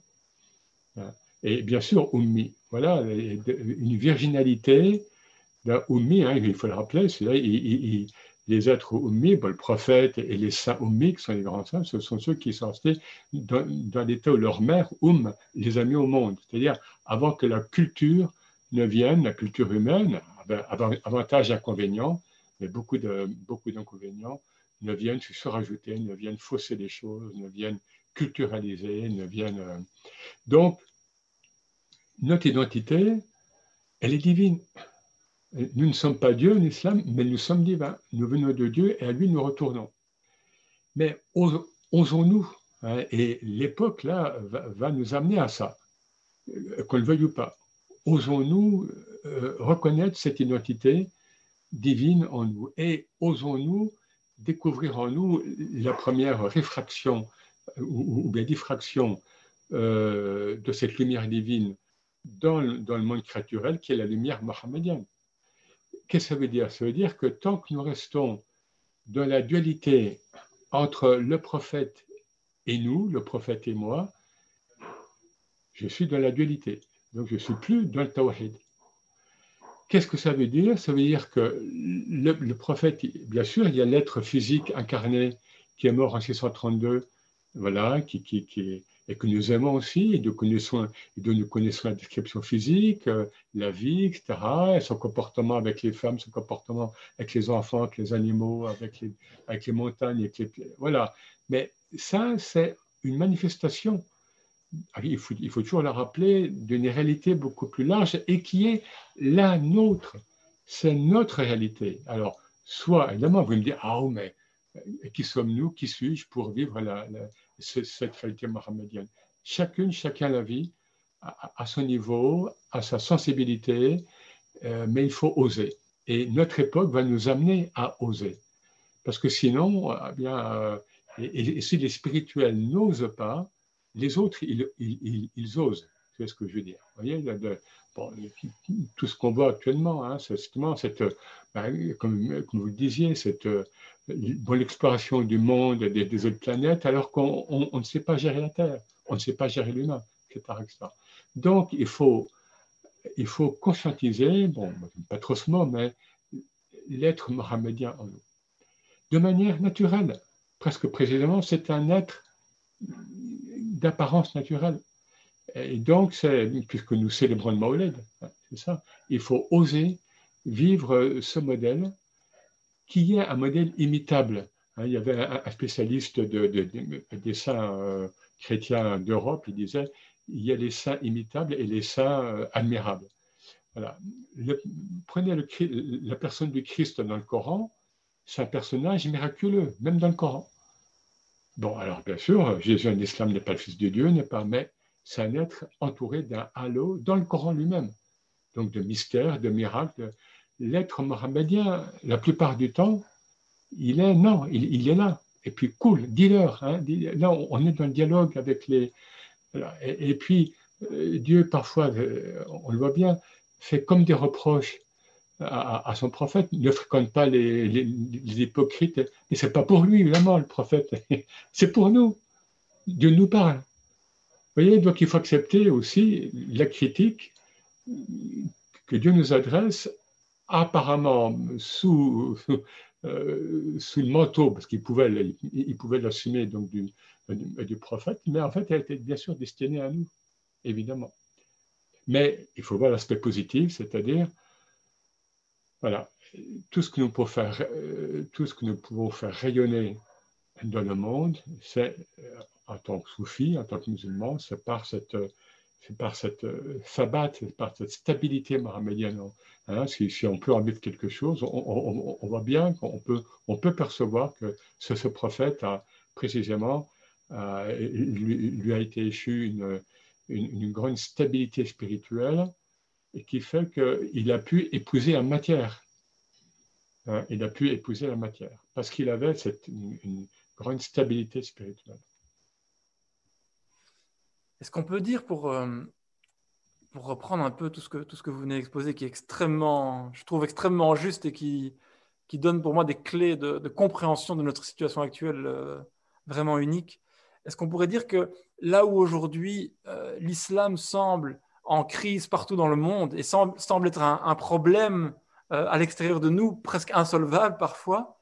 Hein. Et bien sûr, Ummi, voilà, une virginalité d'un Ummi, il faut le rappeler, les êtres Ummi, le prophète et les saints Ummi, qui sont les grands saints, ce sont ceux qui sont restés dans, l'état où leur mère, Um, les a mis au monde. C'est-à-dire avant que la culture ne vienne, la culture humaine, avantages et inconvénients, mais beaucoup, de, beaucoup d'inconvénients, ne viennent se surajouter, ne viennent fausser les choses, ne viennent culturaliser, ne viennent. Euh, donc, notre identité, elle est divine. Nous ne sommes pas Dieu en islam, mais nous sommes divins. Nous venons de Dieu et à lui nous retournons. Mais osons-nous, hein, et l'époque là va, nous amener à ça, euh, qu'on le veuille ou pas. Osons-nous euh, reconnaître cette identité divine en nous et osons-nous découvrir en nous la première réfraction ou, bien diffraction euh, de cette lumière divine dans, dans, le monde créaturel qui est la lumière mohammedienne. Qu'est-ce que ça veut dire? Ça veut dire que tant que nous restons dans la dualité entre le prophète et nous, le prophète et moi, je suis dans la dualité. Donc je ne suis plus dans le tawhid. Qu'est-ce que ça veut dire? Ça veut dire que le, prophète, bien sûr, il y a l'être physique incarné qui est mort en 632, voilà, qui, qui, et que nous aimons aussi, et de nous connaissons la description physique, euh, la vie, etc., et son comportement avec les femmes, son comportement avec les enfants, avec les animaux, avec les, avec les montagnes, avec les, voilà. Mais ça, c'est une manifestation. Ah il faut, il faut toujours la rappeler d'une réalité beaucoup plus large et qui est la nôtre. C'est notre réalité. Alors, soit, évidemment, vous me dites, ah, mais euh, qui sommes-nous, qui suis-je pour vivre la, cette réalité mohammedienne? Chacune, chacun la vit à, son niveau, à sa sensibilité, euh, mais il faut oser. Et notre époque va nous amener à oser. Parce que sinon, eh bien, euh, si les spirituels n'osent pas, les autres, ils, ils, osent. C'est ce que je veux dire. Vous voyez, tout ce qu'on voit actuellement, hein, justement cette, ben, comme, comme, vous le disiez, cette bon, l'exploration du monde, des, des, autres planètes, alors qu'on ne sait pas gérer la Terre, on ne sait pas gérer l'humain, etc., Donc, il faut, il faut conscientiser, bon, pas trop ce mot, mais l'être mohammedien en nous. De manière naturelle, presque précisément, c'est un être d'apparence naturelle. Et donc, puisque nous célébrons le Maoled, hein, c'est ça, il faut oser vivre ce modèle qui est un modèle imitable. Hein, il y avait un, spécialiste de, des saints euh, chrétiens d'Europe, il disait il y a les saints imitables et les saints euh, admirables. Voilà. prenez la personne du Christ dans le Coran, c'est un personnage miraculeux, même dans le Coran. Bon, alors bien sûr, Jésus en islam n'est pas le Fils de Dieu, n'est pas, mais c'est un être entouré d'un halo dans le Coran lui-même. Donc de mystères, de miracles, l'être mohammedien, la plupart du temps, il est, non, il, est là. Et puis, cool, dis-leur. Hein, là, on est dans le dialogue avec les. Et, puis, euh, Dieu, parfois, euh, on le voit bien, fait comme des reproches à, son prophète. Ne fréquente pas les, les, hypocrites. Mais ce n'est pas pour lui, évidemment, le prophète. C'est pour nous. Dieu nous parle. Vous voyez, donc il faut accepter aussi la critique que Dieu nous adresse apparemment sous, euh, sous le manteau, parce qu'il pouvait, il pouvait l'assumer donc du, du, prophète, mais en fait, elle était bien sûr destinée à nous, évidemment. Mais il faut voir l'aspect positif, c'est-à-dire, voilà, tout ce que nous pouvons faire, euh, tout ce que nous pouvons faire rayonner dans le monde, c'est euh, en tant que soufi, en tant que musulman, c'est par cette, c'est par cette euh, sabbat, par cette stabilité mohammedienne. Hein, si, on peut en vivre quelque chose, on, voit bien qu'on peut, on peut percevoir que ce, prophète a précisément, euh, lui, a été échu une, une, grande stabilité spirituelle et qui fait qu'il a pu épouser la matière. Hein, il a pu épouser la matière parce qu'il avait cette, une grande stabilité spirituelle.
Est-ce qu'on peut dire, pour, euh, pour reprendre un peu tout ce, que, tout ce que vous venez d'exposer, qui est extrêmement, je trouve extrêmement juste et qui, qui donne pour moi des clés de, compréhension de notre situation actuelle euh, vraiment unique, est-ce qu'on pourrait dire que là où aujourd'hui euh, l'islam semble en crise partout dans le monde et semble, semble être un, problème à l'extérieur de nous, presque insolvable parfois,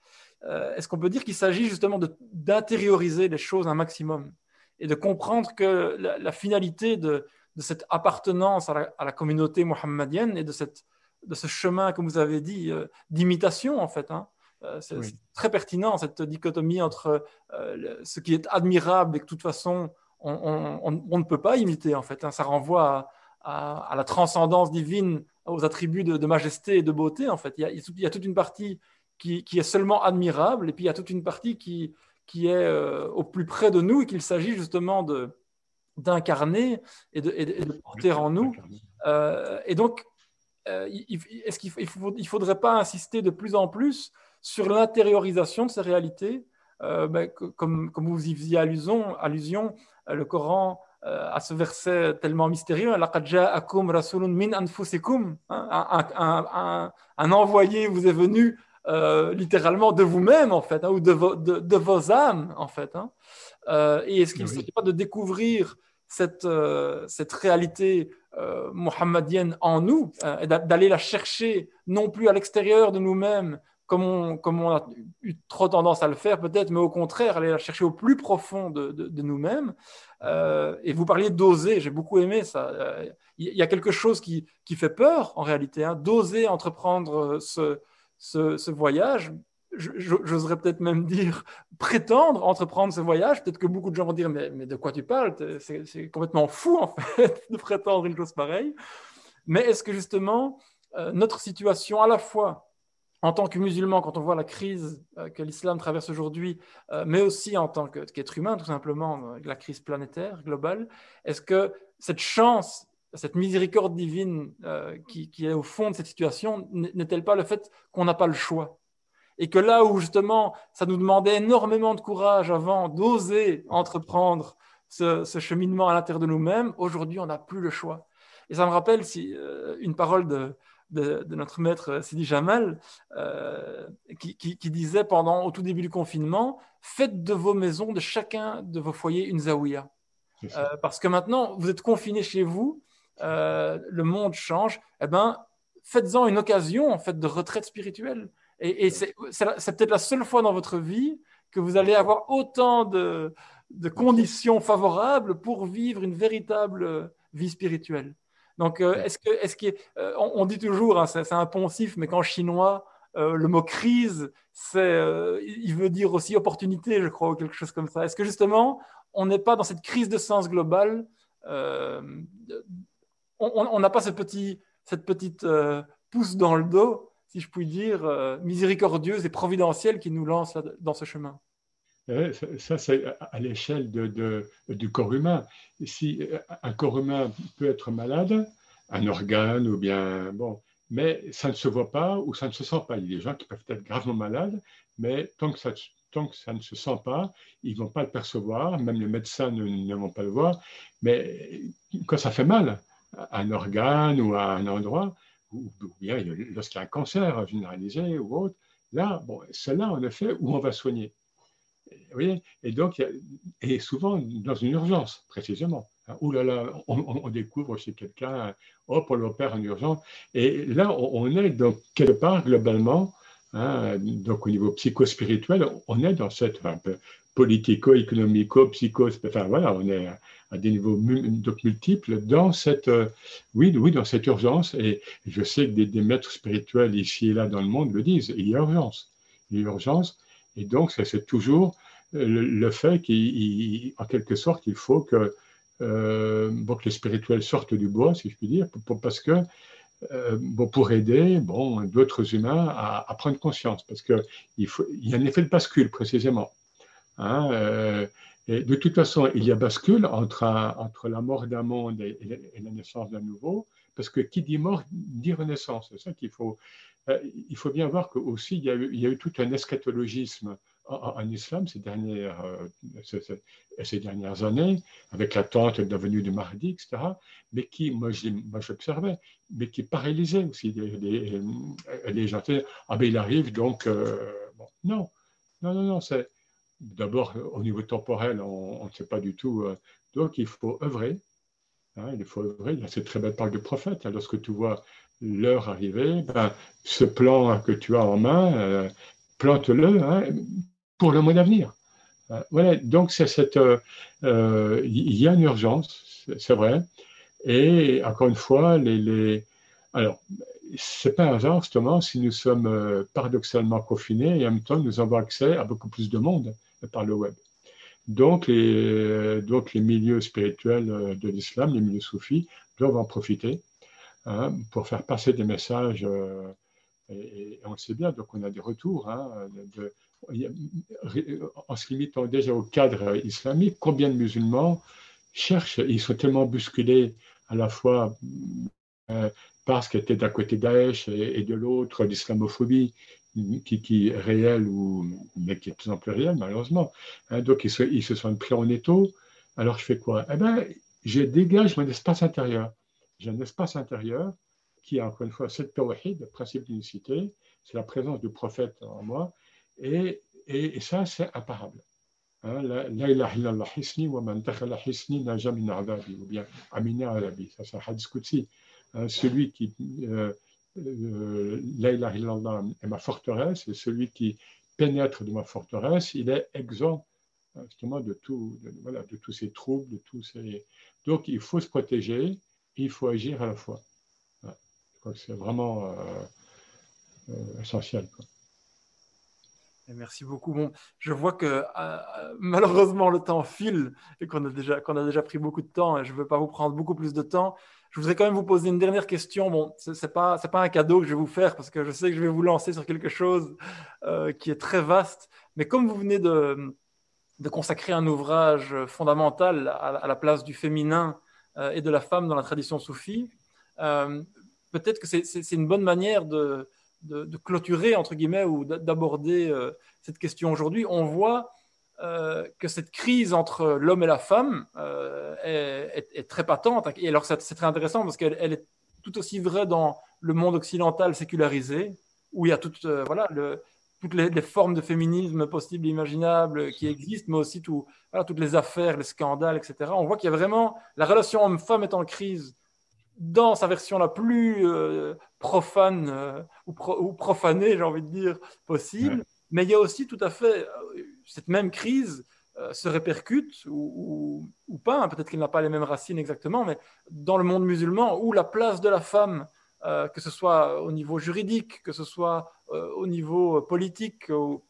est-ce qu'on peut dire qu'il s'agit justement d'intérioriser les choses un maximum et de comprendre que la, finalité de, cette appartenance à la, communauté mohammedienne et de, cette, de ce chemin, comme vous avez dit, euh, d'imitation, en fait. Hein. Euh, c'est très pertinent, cette dichotomie entre euh, ce qui est admirable et que de toute façon, on, ne peut pas imiter, en fait. Hein. Ça renvoie à, la transcendance divine, aux attributs de, majesté et de beauté, en fait. Il y a, toute une partie qui, qui, est seulement admirable, et puis il y a toute une partie qui, qui est euh, au plus près de nous et qu'il s'agit justement de, d'incarner et de, porter en nous. Euh, et donc, euh, est-ce qu'il ne faudrait pas insister de plus en plus sur l'intériorisation de ces réalités? Ben, comme, comme, vous y faisiez allusion, allusion le Coran à ce verset tellement mystérieux, hein, un, un, un, envoyé vous est venu euh, littéralement de vous-même, en fait, hein, ou de, de, vos âmes, en fait. Hein. Euh, et est-ce qu'il ne s'agit pas de découvrir cette, euh, cette réalité mohammedienne en nous, et d'aller la chercher non plus à l'extérieur de nous-mêmes, comme on, a eu trop tendance à le faire peut-être, mais au contraire, aller la chercher au plus profond de, nous-mêmes. et vous parliez d'oser, j'ai beaucoup aimé ça. Il y a quelque chose qui, fait peur en réalité, hein, d'oser entreprendre ce, ce, voyage, j'oserais peut-être même dire prétendre entreprendre ce voyage. Peut-être que beaucoup de gens vont dire mais, mais de quoi tu parles? C'est complètement fou en fait de prétendre une chose pareille. Mais est-ce que justement euh, notre situation à la fois en tant que musulman, quand on voit la crise euh, que l'islam traverse aujourd'hui, euh, mais aussi en tant qu'être humain, tout simplement, la crise planétaire, globale, est-ce que cette chance cette miséricorde divine euh, qui, est au fond de cette situation n'est-elle pas le fait qu'on n'a pas le choix? Et que là où justement ça nous demandait énormément de courage avant d'oser entreprendre ce, cheminement à l'intérieur de nous-mêmes, aujourd'hui on n'a plus le choix. Et ça me rappelle si, euh, une parole de, notre maître Sidi Jamal euh, qui, qui, disait pendant, au tout début du confinement, faites de vos maisons, de chacun de vos foyers, une zaouia. parce que maintenant, vous êtes confinés chez vous, euh, le monde change, eh ben, faites-en une occasion en fait de retraite spirituelle. Et, c'est peut-être la seule fois dans votre vie que vous allez avoir autant de, conditions favorables pour vivre une véritable vie spirituelle. Donc, euh, est-ce que, est-ce que, euh, on, dit toujours, hein, c'est un poncif, mais qu'en chinois, le mot crise, c'est, il veut dire aussi opportunité, je crois, ou quelque chose comme ça. Est-ce que justement, on n'est pas dans cette crise de sens global on n'a pas ce petit, cette petite euh, pousse dans le dos, si je puis dire, euh, miséricordieuse et providentielle qui nous lance dans ce chemin?
Ça, c'est à l'échelle du corps humain. Si euh, un corps humain peut être malade, un organe ou bien bon, mais ça ne se voit pas ou ça ne se sent pas. Il y a des gens qui peuvent être gravement malades, mais tant que ça, ne se sent pas, ils ne vont pas le percevoir, même les médecins ne, ne, vont pas le voir. Mais quand ça fait mal, un organe ou à un endroit, ou, bien lorsqu'il y a un cancer généralisé ou autre, là, bon, c'est là en effet où on va soigner. Et donc, et souvent dans une urgence, précisément. Ouh là là, on, découvre chez quelqu'un, hop, on l'opère en urgence. Et là, on, est donc quelque part globalement, hein, donc au niveau psychospirituel, on est dans cette un peu politico, économico, psycho, enfin voilà, on est à des niveaux multiples dans cette, euh, oui, oui, dans cette urgence. Et je sais que des, maîtres spirituels ici et là dans le monde le disent, il y a urgence. Il y a urgence. Et donc, c'est toujours euh, le, fait qu'en quelque sorte, il faut que bon, que les spirituels sortent du bois, si je puis dire, parce que bon, pour aider bon, d'autres humains à, prendre conscience, parce qu'il il y a un effet de bascule précisément. Hein, et de toute façon, il y a bascule entre, entre la mort d'un monde et, la naissance d'un nouveau, parce que qui dit mort dit renaissance. C'est ça qu'il faut. Euh, il faut bien voir qu'aussi, il, y a eu, il y a eu tout un eschatologisme en, islam ces dernières, euh, ces, dernières années, avec l'attente de la venue du mardi, etc., mais qui, moi j'observais, mais qui paralysait aussi les, les, gens. Ah ben il arrive, donc, euh, non, non, non, non, c'est d'abord, au niveau temporel, on ne sait pas du tout. Euh, donc, il faut œuvrer. Hein, il faut œuvrer. Il y a cette très belle parole de prophète. Hein, lorsque tu vois l'heure arriver, ben, ce plan que tu as en main, euh, plante-le hein, pour le mois d'avenir. Euh, voilà, donc c'est cette, il y a une urgence, c'est vrai. Et encore une fois, les, les alors, c'est pas un hasard justement si nous sommes paradoxalement confinés et en même temps nous avons accès à beaucoup plus de monde par le web. Donc les, donc les milieux spirituels euh, de l'islam, les milieux soufis, doivent en profiter hein, pour faire passer des messages. Euh, et, on le sait bien, donc on a des retours. Hein, en se limitant déjà au cadre islamique, combien de musulmans cherchent, ils sont tellement bousculés à la fois euh, parce qu'ils étaient d'un côté Daesh et de l'autre l'islamophobie, qui, est réel, ou, mais qui est de plus en plus réel, malheureusement. Hein, donc, ils se, ils se sont pris en étau. Alors, je fais quoi? Eh bien, je dégage mon espace intérieur. J'ai un espace intérieur qui a, encore une fois, cette tawhid, le principe d'unicité, c'est la présence du prophète en moi, et, et, ça, c'est imparable. Hein, la ilaha hisni wa man hisni ou bien amina arabi. Ça, c'est un hadith hein, celui qui. Euh, euh, Laïla illallah est ma forteresse, et celui qui pénètre de ma forteresse, il est exempt hein, justement de, tout, voilà, de tous ces troubles, de tous ces... Donc il faut se protéger, il faut agir à la fois. Je crois que c'est vraiment euh, euh, essentiel.
Merci beaucoup. Je vois que malheureusement le temps file et qu'on a, déjà, qu'on a déjà pris beaucoup de temps je ne veux pas vous prendre beaucoup plus de temps. Je voudrais quand même vous poser une dernière question. Bon, ce n'est pas, pas un cadeau que je vais vous faire parce que je sais que je vais vous lancer sur quelque chose euh, qui est très vaste. Mais comme vous venez de, de consacrer un ouvrage fondamental à, la place du féminin euh, et de la femme dans la tradition soufie, euh, peut-être que c'est une bonne manière de, clôturer, entre guillemets, ou d'aborder cette question aujourd'hui. On voit euh, que cette crise entre l'homme et la femme euh, est, très patente. Et alors, c'est très intéressant parce qu'elle est tout aussi vraie dans le monde occidental sécularisé, où il y a toutes, euh, voilà, toutes les, formes de féminisme possibles et imaginables qui existent, mais aussi tout, toutes les affaires, les scandales, etc. On voit qu'il y a vraiment la relation homme-femme est en crise dans sa version la plus profane ou, profanée, j'ai envie de dire, possible. Mais il y a aussi tout à fait cette même crise euh, se répercute ou, pas, hein, peut-être qu'elle n'a pas les mêmes racines exactement, mais dans le monde musulman, où la place de la femme, euh, que ce soit au niveau juridique, que ce soit euh, au niveau politique ou,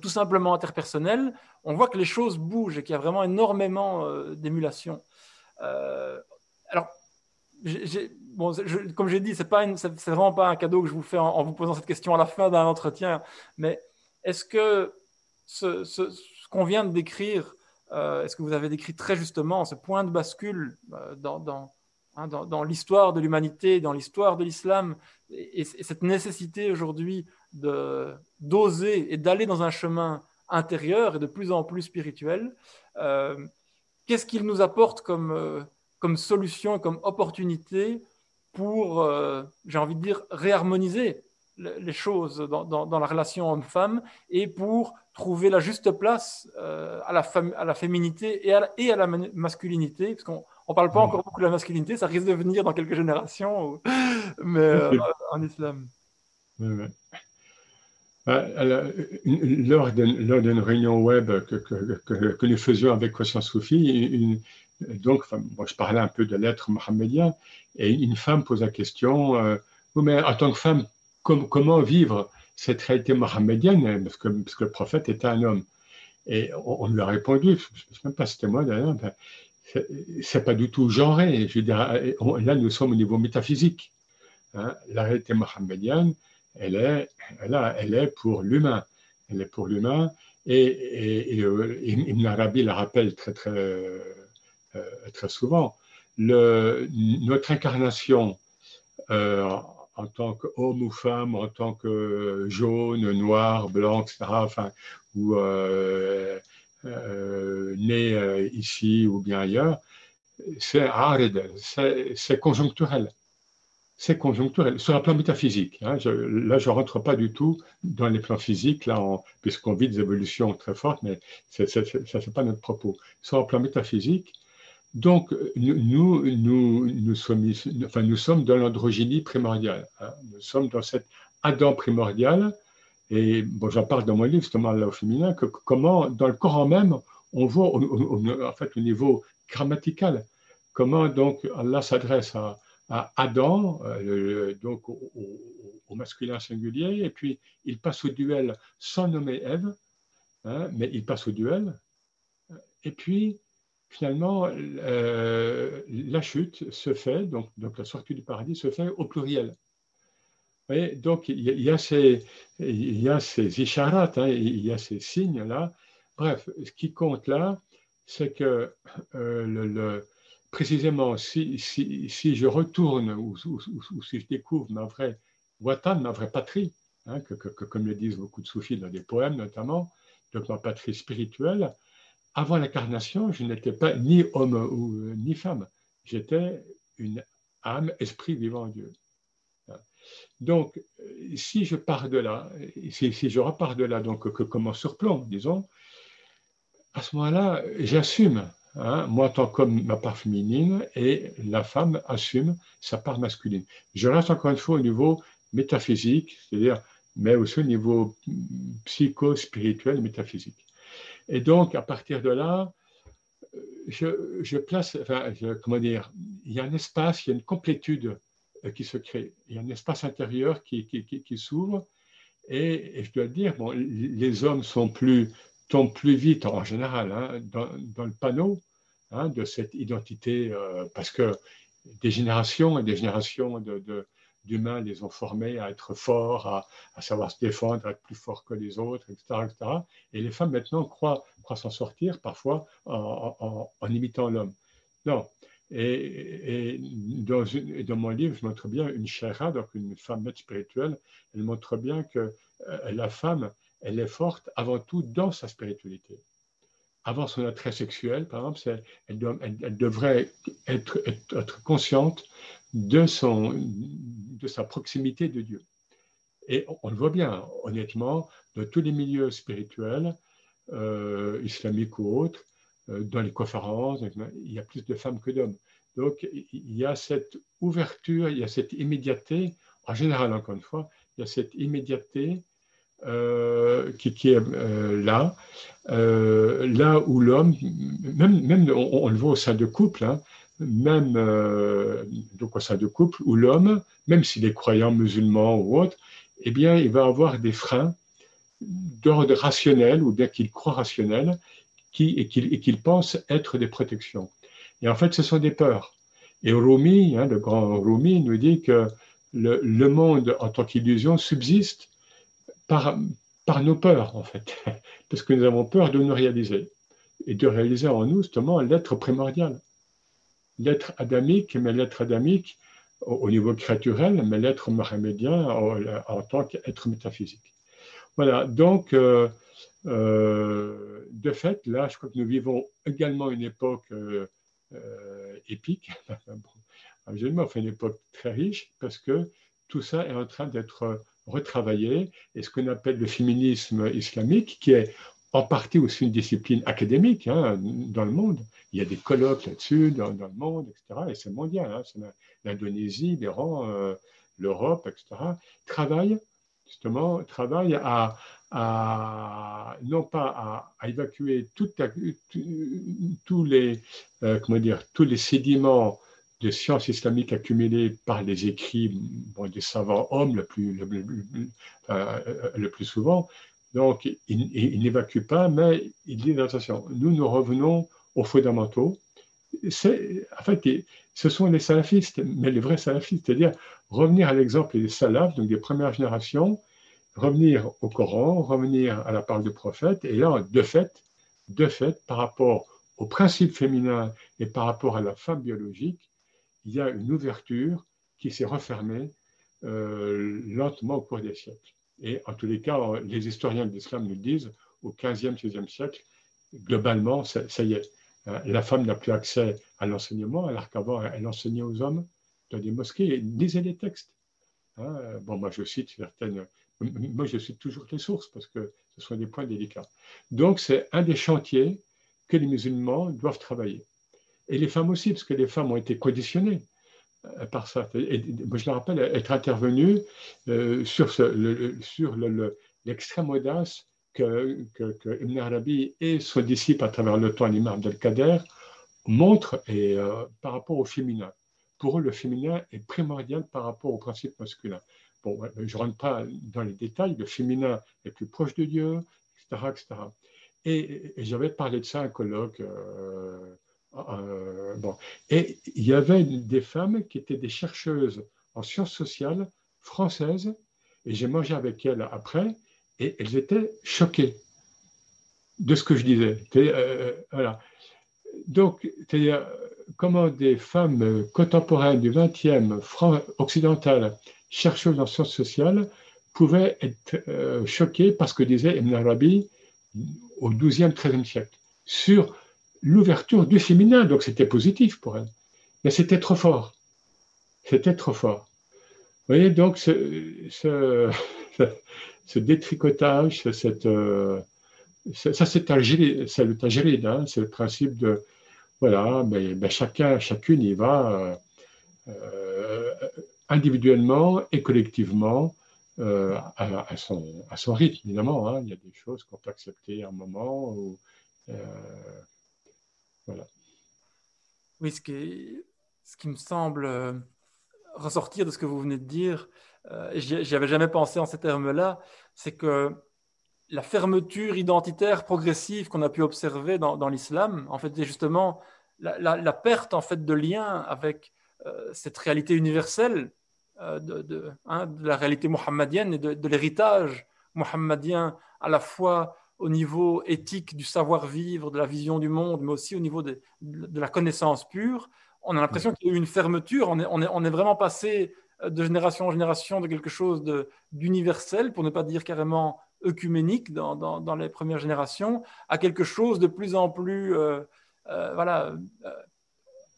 tout simplement interpersonnel, on voit que les choses bougent et qu'il y a vraiment énormément d'émulation. alors, comme j'ai dit, ce n'est vraiment pas un cadeau que je vous fais en vous posant cette question à la fin d'un entretien, mais est-ce que ce, qu'on vient de décrire, euh, est-ce que vous avez décrit très justement ce point de bascule euh, hein, dans, dans, l'histoire de l'humanité, dans l'histoire de l'islam, et, cette nécessité aujourd'hui d'oser et d'aller dans un chemin intérieur et de plus en plus spirituel, euh, qu'est-ce qu'il nous apporte comme, comme solution, comme opportunité pour, j'ai envie de dire, réharmoniser les choses dans, la relation homme-femme et pour trouver la juste place euh, à, la à la féminité et à la, et à la masculinité, parce qu'on ne parle pas encore beaucoup de la masculinité, ça risque de venir dans quelques générations, mais euh, en islam.
Euh, lors d'une réunion web que, que, nous faisions avec Conscience Soufi, donc, je parlais un peu de l'être mohammedien, et une femme pose la question, mais en tant que femme, comment vivre cette réalité mohammedienne, parce que, parce que, le prophète était un homme? Et on, lui a répondu, je ne sais même pas si c'était moi d'ailleurs, c'est pas du tout genré. Là, nous sommes au niveau métaphysique. Hein. La réalité mohammedienne, elle est, elle, est pour l'humain. Elle est pour l'humain. Et, et, euh, Ibn Arabi le rappelle très, très, euh, très souvent. Notre incarnation euh, en tant qu'homme ou femme, en tant que jaune, noir, blanc, etc., né ici ou bien ailleurs, c'est c'est conjoncturel c'est conjoncturel. Sur un plan métaphysique, hein, là, je ne rentre pas du tout dans les plans physiques, là, puisqu'on vit des évolutions très fortes, mais ça ne pas notre propos. Sur un plan métaphysique, donc, nous, nous, nous, sommes, enfin, nous sommes dans l'androgynie primordiale. Hein. nous sommes dans cet Adam primordial. Et bon, j'en parle dans mon livre, justement, là, au féminin, comment, dans le Coran même, on voit, en fait, au niveau grammatical, comment donc Allah s'adresse à, à Adam, euh, donc au, masculin singulier, et puis il passe au duel sans nommer Ève, hein, mais il passe au duel, et puis finalement euh, la chute se fait, donc, donc la sortie du paradis se fait au pluriel. Donc il y, a ces, il isharat, hein, il y a ces signes-là. Bref, ce qui compte là, c'est que euh, précisément, si, je retourne ou, si je découvre ma vraie Watan, ma vraie patrie, hein, que, comme le disent beaucoup de soufis dans des poèmes notamment, donc ma patrie spirituelle, avant l'incarnation, je n'étais pas ni homme ou, ni femme. J'étais une âme, esprit vivant en Dieu. Donc, si je pars de là, si, je repars de là, donc que, comme en surplomb, disons, à ce moment-là, j'assume Hein, moi, tant comme ma part féminine, et la femme assume sa part masculine. Je reste encore une fois au niveau métaphysique, c'est-à-dire, mais aussi au niveau psycho-spirituel, métaphysique. Et donc, à partir de là, je, place, enfin, comment dire, il y a un espace, il y a une complétude euh, qui se crée. Il y a un espace intérieur qui, s'ouvre. Et, je dois dire, bon, les hommes sont plus tombe plus vite en général hein, dans, le panneau hein, de cette identité, euh, parce que des générations et des générations d'humains les ont formés à être forts, à, savoir se défendre, à être plus forts que les autres, etc. Et les femmes maintenant croient, s'en sortir parfois en, imitant l'homme. Non. Et, dans, mon livre, je montre bien une shara, donc une femme spirituelle, elle montre bien que euh, la femme, elle est forte avant tout dans sa spiritualité. Avant son attrait sexuel, par exemple, elle, devrait être, consciente de, son, de sa proximité de Dieu. Et on, le voit bien, honnêtement, dans tous les milieux spirituels, euh, islamiques ou autres, dans les conférences, il y a plus de femmes que d'hommes. Donc, il y a cette ouverture, il y a cette immédiateté, en général, encore une fois, il y a cette immédiateté euh, qui, est euh, là, euh, là où l'homme, même, même on, le voit au sein de couple, hein, même au sein de couple, où l'homme, même s'il est croyant musulman ou autre, eh bien, il va avoir des freins d'ordre rationnel ou bien qu'il croit rationnel et qu'il pense être des protections. Et en fait, ce sont des peurs. Et Rumi, hein, le grand Rumi, nous dit que le, monde en tant qu'illusion subsiste par, nos peurs, en fait, parce que nous avons peur de nous réaliser et de réaliser en nous justement l'être primordial. L'être adamique, mais l'être adamique au, niveau créaturel, mais l'être mohammedien en, tant qu'être métaphysique. Voilà, donc, euh, euh, de fait, là, je crois que nous vivons également une époque euh, épique, bon, fait une époque très riche, parce que tout ça est en train d'être retravailler et ce qu'on appelle le féminisme islamique, qui est en partie aussi une discipline académique hein, dans le monde. Il y a des colloques là-dessus dans, le monde, etc. Et c'est mondial. Hein, L'Indonésie, l'Iran, euh, l'Europe, etc. Travaille justement, travaille à, à non pas à, évacuer tous les euh, comment dire tous les sédiments de sciences islamiques accumulées par les écrits des savants hommes le plus, le, plus souvent. Donc, il, n'évacue pas, mais il dit attention, nous nous revenons aux fondamentaux, en fait, ce sont les salafistes, mais les vrais salafistes, c'est-à-dire revenir à l'exemple des salafs, donc des premières générations, revenir au Coran, revenir à la parole du prophète, et là, de fait, de fait, par rapport au principe féminin et par rapport à la femme biologique, il y a une ouverture qui s'est refermée euh, lentement au cours des siècles. Et en tous les cas, les historiens de l'islam nous disent, au 15e, 16e siècle, globalement, ça, y est. Hein, la femme n'a plus accès à l'enseignement, alors qu'avant, elle enseignait aux hommes dans des mosquées et lisait les textes. Hein, bon, moi, je cite certaines. Moi, je cite toujours les sources parce que ce sont des points délicats. Donc, c'est un des chantiers que les musulmans doivent travailler. Et les femmes aussi, parce que les femmes ont été conditionnées euh, par ça. Moi, je me rappelle être intervenu euh, sur, le, l'extrême audace que, que, Ibn Arabi et son disciple à travers le temps, l'imam Abdelkader, montrent et, euh, par rapport au féminin. Pour eux, le féminin est primordial par rapport au principe masculin. Bon, je ne rentre pas dans les détails, le féminin est plus proche de Dieu, etc. etc. Et, j'avais parlé de ça à un colloque. Euh, euh, bon. Et il y avait des femmes qui étaient des chercheuses en sciences sociales françaises, et j'ai mangé avec elles après, et elles étaient choquées de ce que je disais. Euh, voilà. Donc, comment des femmes contemporaines du 20e, occidentales, chercheuses en sciences sociales, pouvaient être choquées parce que disait Ibn Arabi au XIIe, XIIIe siècle, sur l'ouverture du féminin. Donc c'était positif pour elle. Mais c'était trop fort. C'était trop fort. Vous voyez, donc ce, ce, détricotage, cette, euh, ça c'est le tajrid, hein, c'est le principe de, voilà, mais, chacun, chacune y va euh, individuellement et collectivement euh, à, son, rythme, évidemment. Hein. Il y a des choses qu'on peut accepter à un moment. Euh, voilà.
Oui, ce qui, ce qui me semble euh, ressortir de ce que vous venez de dire, euh, j'y avais jamais pensé en ces termes-là, c'est que la fermeture identitaire progressive qu'on a pu observer dans, l'islam, en fait, c'est justement la, la, perte en fait de lien avec cette réalité universelle euh, de, hein, de, la réalité mohammedienne et de, l'héritage mohammedien, à la fois au niveau éthique du savoir-vivre, de la vision du monde, mais aussi au niveau de, la connaissance pure, on a l'impression qu'il y a eu une fermeture, on est, on est, on est vraiment passé euh, de génération en génération de quelque chose d'universel, pour ne pas dire carrément œcuménique dans, dans, les premières générations, à quelque chose de plus en plus euh, voilà,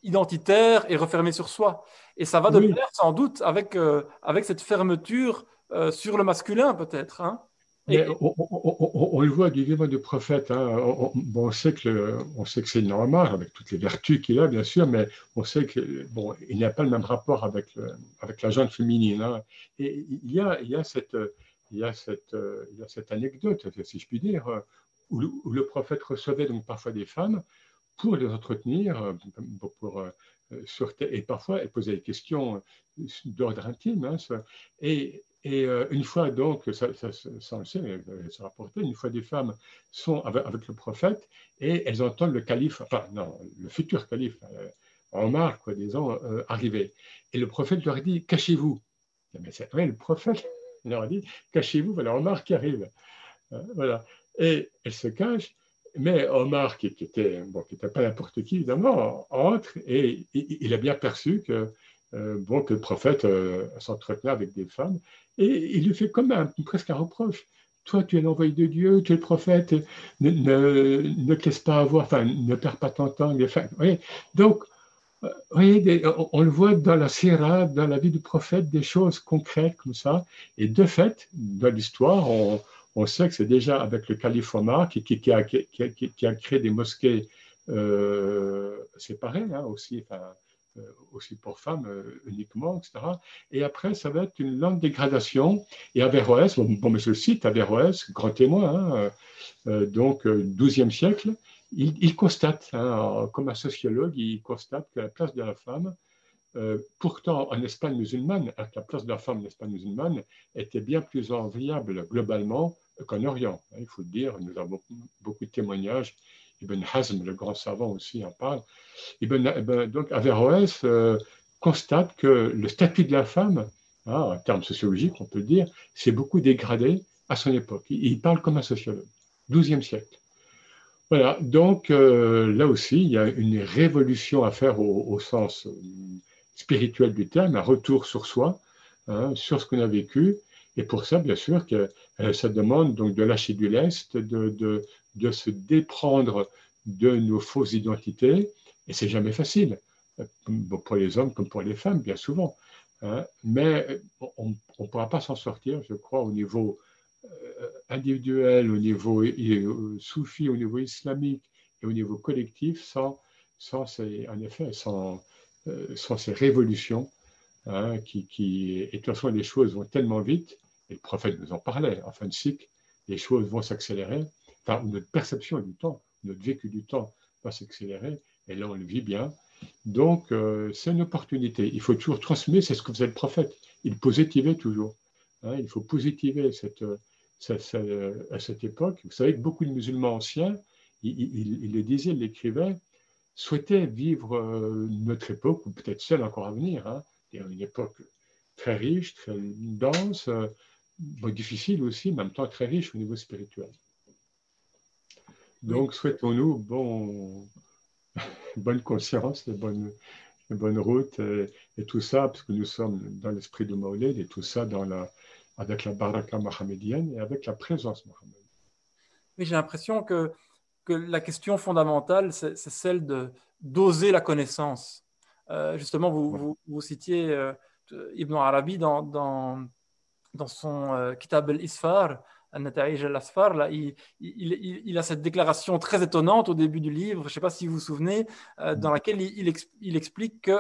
identitaire et refermé sur soi. Et ça va de pair sans doute avec, euh, avec cette fermeture euh, sur le masculin peut-être. Hein.
on, le voit du vivant du prophète. Hein. On, bon, on, sait que on sait que c'est normal avec toutes les vertus qu'il a, bien sûr, mais on sait que bon, il n'y a pas le même rapport avec avec la jeune féminine. Hein. Et il y a il y a cette il y a cette il y a cette anecdote, si je puis dire, où le, où le prophète recevait donc parfois des femmes pour les entretenir, euh, euh, et parfois elle posait des questions euh, d'ordre intime. Hein, et, une fois donc, ça, ça, ça, le sait, ça rapportait, une fois des femmes sont avec, le prophète et elles entendent le calife, enfin non, le futur calife, Omar, quoi, disons, arriver. Et le prophète leur dit, cachez-vous. Mais c'est vrai, le prophète leur dit, cachez-vous, voilà Omar qui arrive. voilà. Et elle se cache mais Omar, qui n'était bon, qui pas n'importe qui, évidemment, entre et, il a bien perçu que, euh, bon, que le prophète euh, s'entretenait avec des femmes. Et il lui fait comme un, presque un reproche. Toi, tu es l'envoyé de Dieu, tu es le prophète, ne, ne, te laisse pas avoir, enfin, ne perds pas ton temps. Enfin, Donc, euh, voyez, on, le voit dans la sira, dans la vie du prophète, des choses concrètes comme ça. Et de fait, dans l'histoire, on, on sait que c'est déjà avec le calife Omar qui, a, créé des mosquées euh, séparées hein, aussi, euh, aussi pour femmes euh, uniquement, etc. Et après, ça va être une lente dégradation. Et Averroès, bon, mais je le cite, Averroès, grand témoin, hein, donc 12e siècle, il, constate, hein, comme un sociologue, il constate que la place de la femme pourtant, en Espagne musulmane, la place de la femme en Espagne musulmane était bien plus enviable globalement qu'en Orient. Hein, il faut le dire, nous avons beaucoup de témoignages Ibn Hazm, le grand savant aussi, en parle. Ibn, donc Averroès constate que le statut de la femme, hein, en termes sociologiques, on peut dire, s'est beaucoup dégradé à son époque. Il, parle comme un sociologue, 12e siècle. Voilà, donc là aussi, il y a une révolution à faire au, sens spirituel du terme, un retour sur soi, hein, sur ce qu'on a vécu, et pour ça, bien sûr, que euh, ça demande donc de lâcher du lest, de, se déprendre de nos fausses identités, et c'est jamais facile, pour les hommes comme pour les femmes, bien souvent. Hein. Mais on ne pourra pas s'en sortir, je crois, au niveau euh, individuel, au niveau euh, soufi, au niveau islamique et au niveau collectif, sans, sans ces révolutions hein, qui, qui, et de toute façon, les choses vont tellement vite et le prophète nous en parlait, en fin de cycle, les choses vont s'accélérer, enfin, notre perception du temps, notre vécu du temps va s'accélérer, et là on le vit bien. Donc, euh, c'est une opportunité. Il faut toujours transmettre, c'est ce que faisait le prophète. Il positivait toujours. Hein. il faut positiver cette, cette, à cette époque. Vous savez que beaucoup de musulmans anciens, ils, le disaient, ils l'écrivaient, souhaitaient vivre euh, notre époque, ou peut-être celle encore à venir, hein, une époque très riche, très dense, euh, difficile aussi, mais en même temps très riche au niveau spirituel. Donc, souhaitons-nous bon, bonne conscience, de bonne, bonne route et, tout ça, parce que nous sommes dans l'esprit de Maulid et tout ça dans la, avec la baraka mohammedienne et avec la présence mohammedienne.
Oui, j'ai l'impression que, que la question fondamentale, c'est celle de d'oser la connaissance. Euh, justement, vous, vous, citiez euh, Ibn Arabi dans, dans dans son euh, Kitab al-Isfar, là, il, il, il, a cette déclaration très étonnante au début du livre, je ne sais pas si vous vous souvenez, euh, dans laquelle il, explique que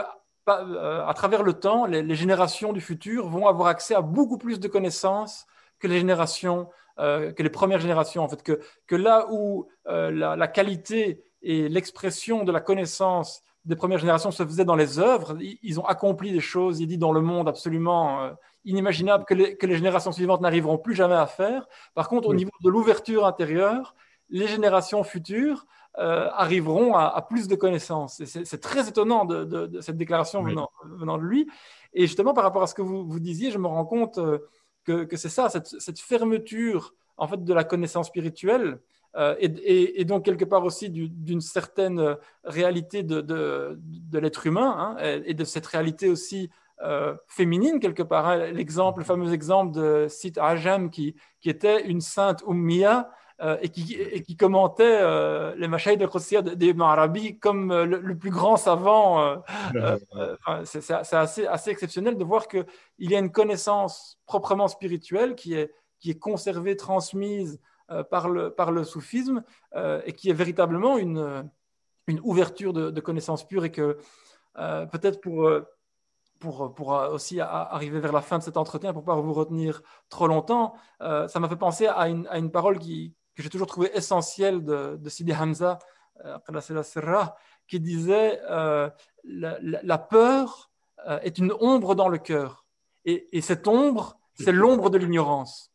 euh, à travers le temps, les, générations du futur vont avoir accès à beaucoup plus de connaissances que les générations, que les premières générations, en fait, que, que là où la, la, qualité et l'expression de la connaissance des premières générations se faisaient dans les œuvres, ils ont accompli des choses, il dit, dans le monde absolument inimaginable que les, que les générations suivantes n'arriveront plus jamais à faire. Par contre, au niveau de l'ouverture intérieure, les générations futures euh, arriveront à, plus de connaissances. c'est très étonnant de, cette déclaration venant, venant, de lui. Et justement, par rapport à ce que vous, vous disiez, je me rends compte euh, que, que c'est ça, cette, cette, fermeture en fait, de la connaissance spirituelle, euh, et, et, donc quelque part aussi d'une certaine réalité de, de l'être humain, hein, et, de cette réalité aussi euh, féminine quelque part. Hein. L'exemple, le fameux exemple de Sit Ajam qui, qui était une sainte Ummiyah euh, et, qui, et, qui, commentait euh, les Mashaïd al d'Ibn Arabi comme le, plus grand savant. c'est assez, assez, exceptionnel de voir qu'il y a une connaissance proprement spirituelle qui est, qui est conservée, transmise par, le, par le soufisme et qui est véritablement une, une ouverture de, de connaissances pures et que peut-être pour pour, pour aussi arriver vers la fin de cet entretien, pour ne pas vous retenir trop longtemps, euh, ça m'a fait penser à une, à une parole qui, que j'ai toujours trouvée essentielle de, de Sidi Hamza, euh, qui disait euh, la, peur est une ombre dans le cœur. Et, et cette ombre, c'est l'ombre de l'ignorance.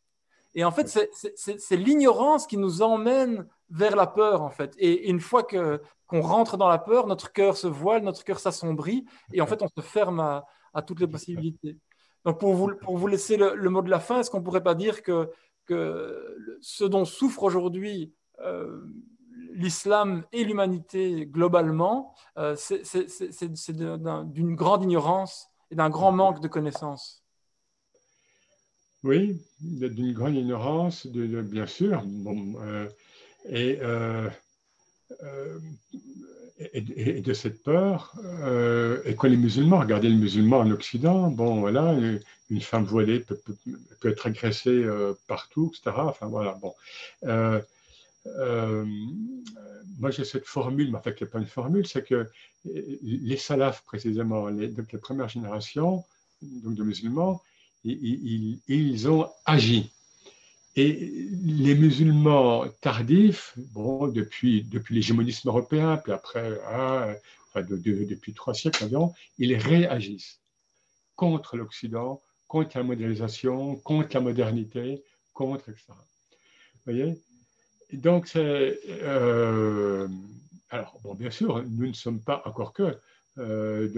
Et en fait, c'est l'ignorance qui nous emmène vers la peur, en fait. Et, une fois que qu'on rentre dans la peur, notre cœur se voile, notre cœur s'assombrit, et en fait, on se ferme à, à toutes les possibilités. Donc, pour vous, pour vous laisser le, mot de la fin, est-ce qu'on ne pourrait pas dire que, que ce dont souffre aujourd'hui euh, l'islam et l'humanité globalement, euh, c'est d'une grande ignorance et d'un grand manque de connaissances?
Oui, d'une grande ignorance, de, bien sûr. Bon, euh, et et, de cette peur. Euh, et quand les musulmans, regardez les musulmans en Occident, bon, voilà, une femme voilée peut, être agressée euh, partout, etc. Enfin, voilà, bon. Euh, moi, j'ai cette formule, mais en fait, n'y a pas une formule, c'est que les salafs, précisément, les, donc les premières générations donc de musulmans, ils ont agi. Et les musulmans tardifs, bon, depuis, depuis l'hégémonisme européen, puis après, hein, enfin, depuis trois siècles environ, ils réagissent contre l'Occident, contre la mondialisation, contre la modernité, contre, etc. Vous voyez? Donc, c'est. Euh, alors, bon, bien sûr, nous ne sommes pas encore que euh,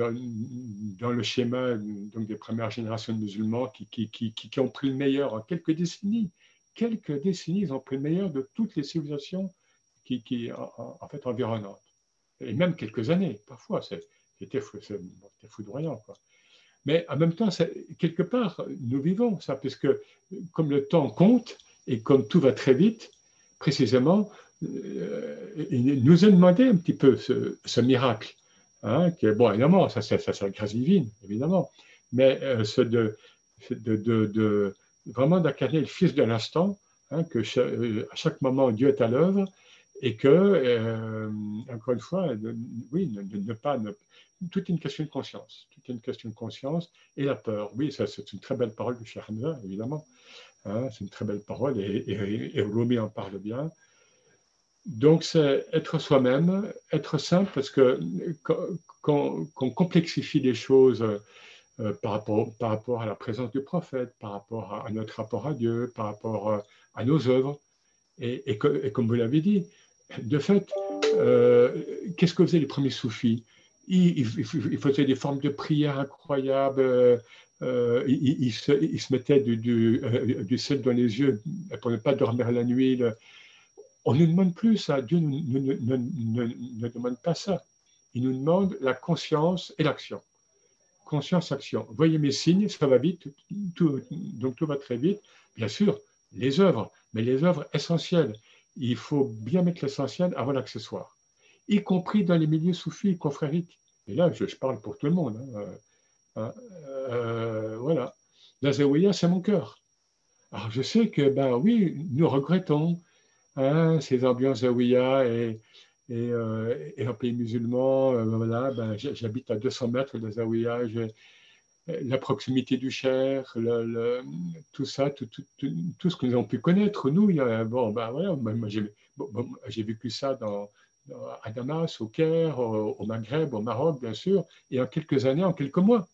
dans, le schéma donc, des premières générations de musulmans qui, qui, qui, qui, ont pris le meilleur en quelques décennies. Quelques décennies, ils ont pris le meilleur de toutes les civilisations qui, en, fait environnantes. Et même quelques années, parfois, c'était foudroyant. Quoi. Mais en même temps, quelque part, nous vivons ça, puisque comme le temps compte et comme tout va très vite, précisément, euh, il nous a demandé un petit peu ce, miracle. Hein, qui est, bon, évidemment, ça c'est la grâce divine, évidemment, mais euh, ce de, de, de, vraiment d'incarner le Fils de l'instant, hein, que euh, à chaque moment Dieu est à l'œuvre et que, encore une fois, oui, ne, pas. Tout est une question de conscience. Tout est une question de conscience et la peur. Oui, ça, c'est une très belle parole de Cheikh Hamza, évidemment. Hein, c'est une très belle parole et, et, et en parle bien. Donc, c'est être soi-même, être simple, parce que quand, on complexifie les choses euh, par, rapport, par rapport à la présence du prophète, par rapport à, notre rapport à Dieu, par rapport euh, à, nos œuvres, et, comme vous l'avez dit, de fait, euh, qu'est-ce que faisaient les premiers soufis? Ils, faisaient des formes de prière incroyables, ils, se, mettaient du, sel dans les yeux pour ne pas dormir la nuit. On ne demande plus ça. Dieu ne, demande pas ça. Il nous demande la conscience et l'action. Conscience-action. Voyez mes signes, ça va vite, donc tout va très vite. Bien sûr, les œuvres, mais les œuvres essentielles. Il faut bien mettre l'essentiel avant l'accessoire, y compris dans les milieux soufis confrériques. Et là, je, parle pour tout le monde. Hein. Euh, hein, euh, voilà. La c'est mon cœur. Alors, je sais que, ben oui, nous regrettons Hein, ces ambiances zawiya et, et, euh, en pays musulman, euh, voilà, ben, j'habite à 200 mètres de zawiya, la proximité du cher, tout ça, tout, ce que nous avons pu connaître, nous, il y a, bon, ben, voilà, moi, j'ai vécu ça dans, à Damas, au Caire, au, Maghreb, au Maroc, bien sûr, et en quelques années, en quelques mois.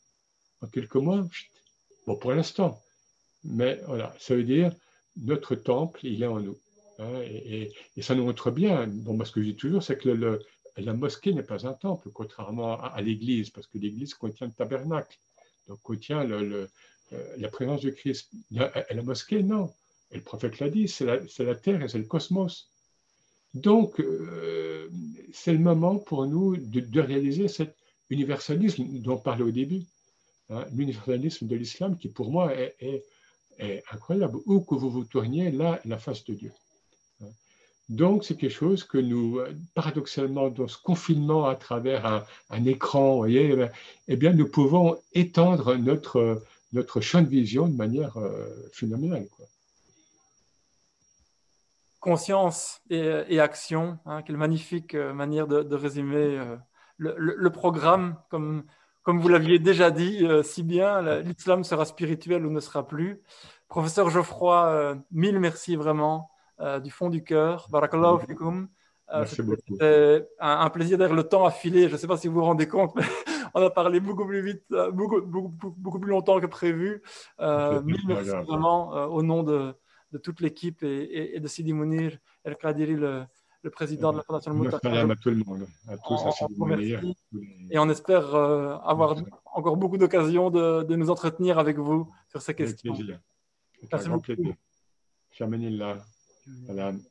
En quelques mois, bon, pour l'instant. Mais voilà, ça veut dire notre temple, il est en nous. Hein, et, ça nous montre bien, bon, ce que je dis toujours, c'est que la mosquée n'est pas un temple, contrairement à, l'église, parce que l'église contient le tabernacle, donc contient euh, la présence de Christ. La, la mosquée, non. Et le prophète l'a dit, c'est la, terre et c'est le cosmos. Donc, euh, c'est le moment pour nous de, réaliser cet universalisme dont on parlait au début, hein, l'universalisme de l'islam qui, pour moi, est, est, incroyable. Où que vous vous tourniez, là, la face de Dieu. Donc, c'est quelque chose que nous, paradoxalement, dans ce confinement à travers un, écran, voyez, eh, eh bien, nous pouvons étendre notre, notre champ de vision de manière euh, phénoménale.
Conscience et, action, hein, quelle magnifique euh, manière de, résumer euh, le, programme, comme, comme vous l'aviez déjà dit si bien, l'islam sera spirituel ou ne sera plus. Professeur Geoffroy, mille merci vraiment. Euh, du fond du cœur. Barakallahu fikum.
Euh,
C'était un, plaisir d'ailleurs le temps a filé. Je ne sais pas si vous vous rendez compte, mais on a parlé beaucoup plus vite, euh, beaucoup, beaucoup, beaucoup plus longtemps que prévu. mille merci vraiment au nom de, de toute l'équipe et, et, de Sidi Mounir El Kadiri, le, le président de la Fondation
Moutak. à tout le monde, à tous, à Sidi Mounir.
Et on espère avoir encore beaucoup d'occasions de, de, nous entretenir avec vous sur ces questions.
Avec plaisir. Merci beaucoup. Plaisir. là. Salam.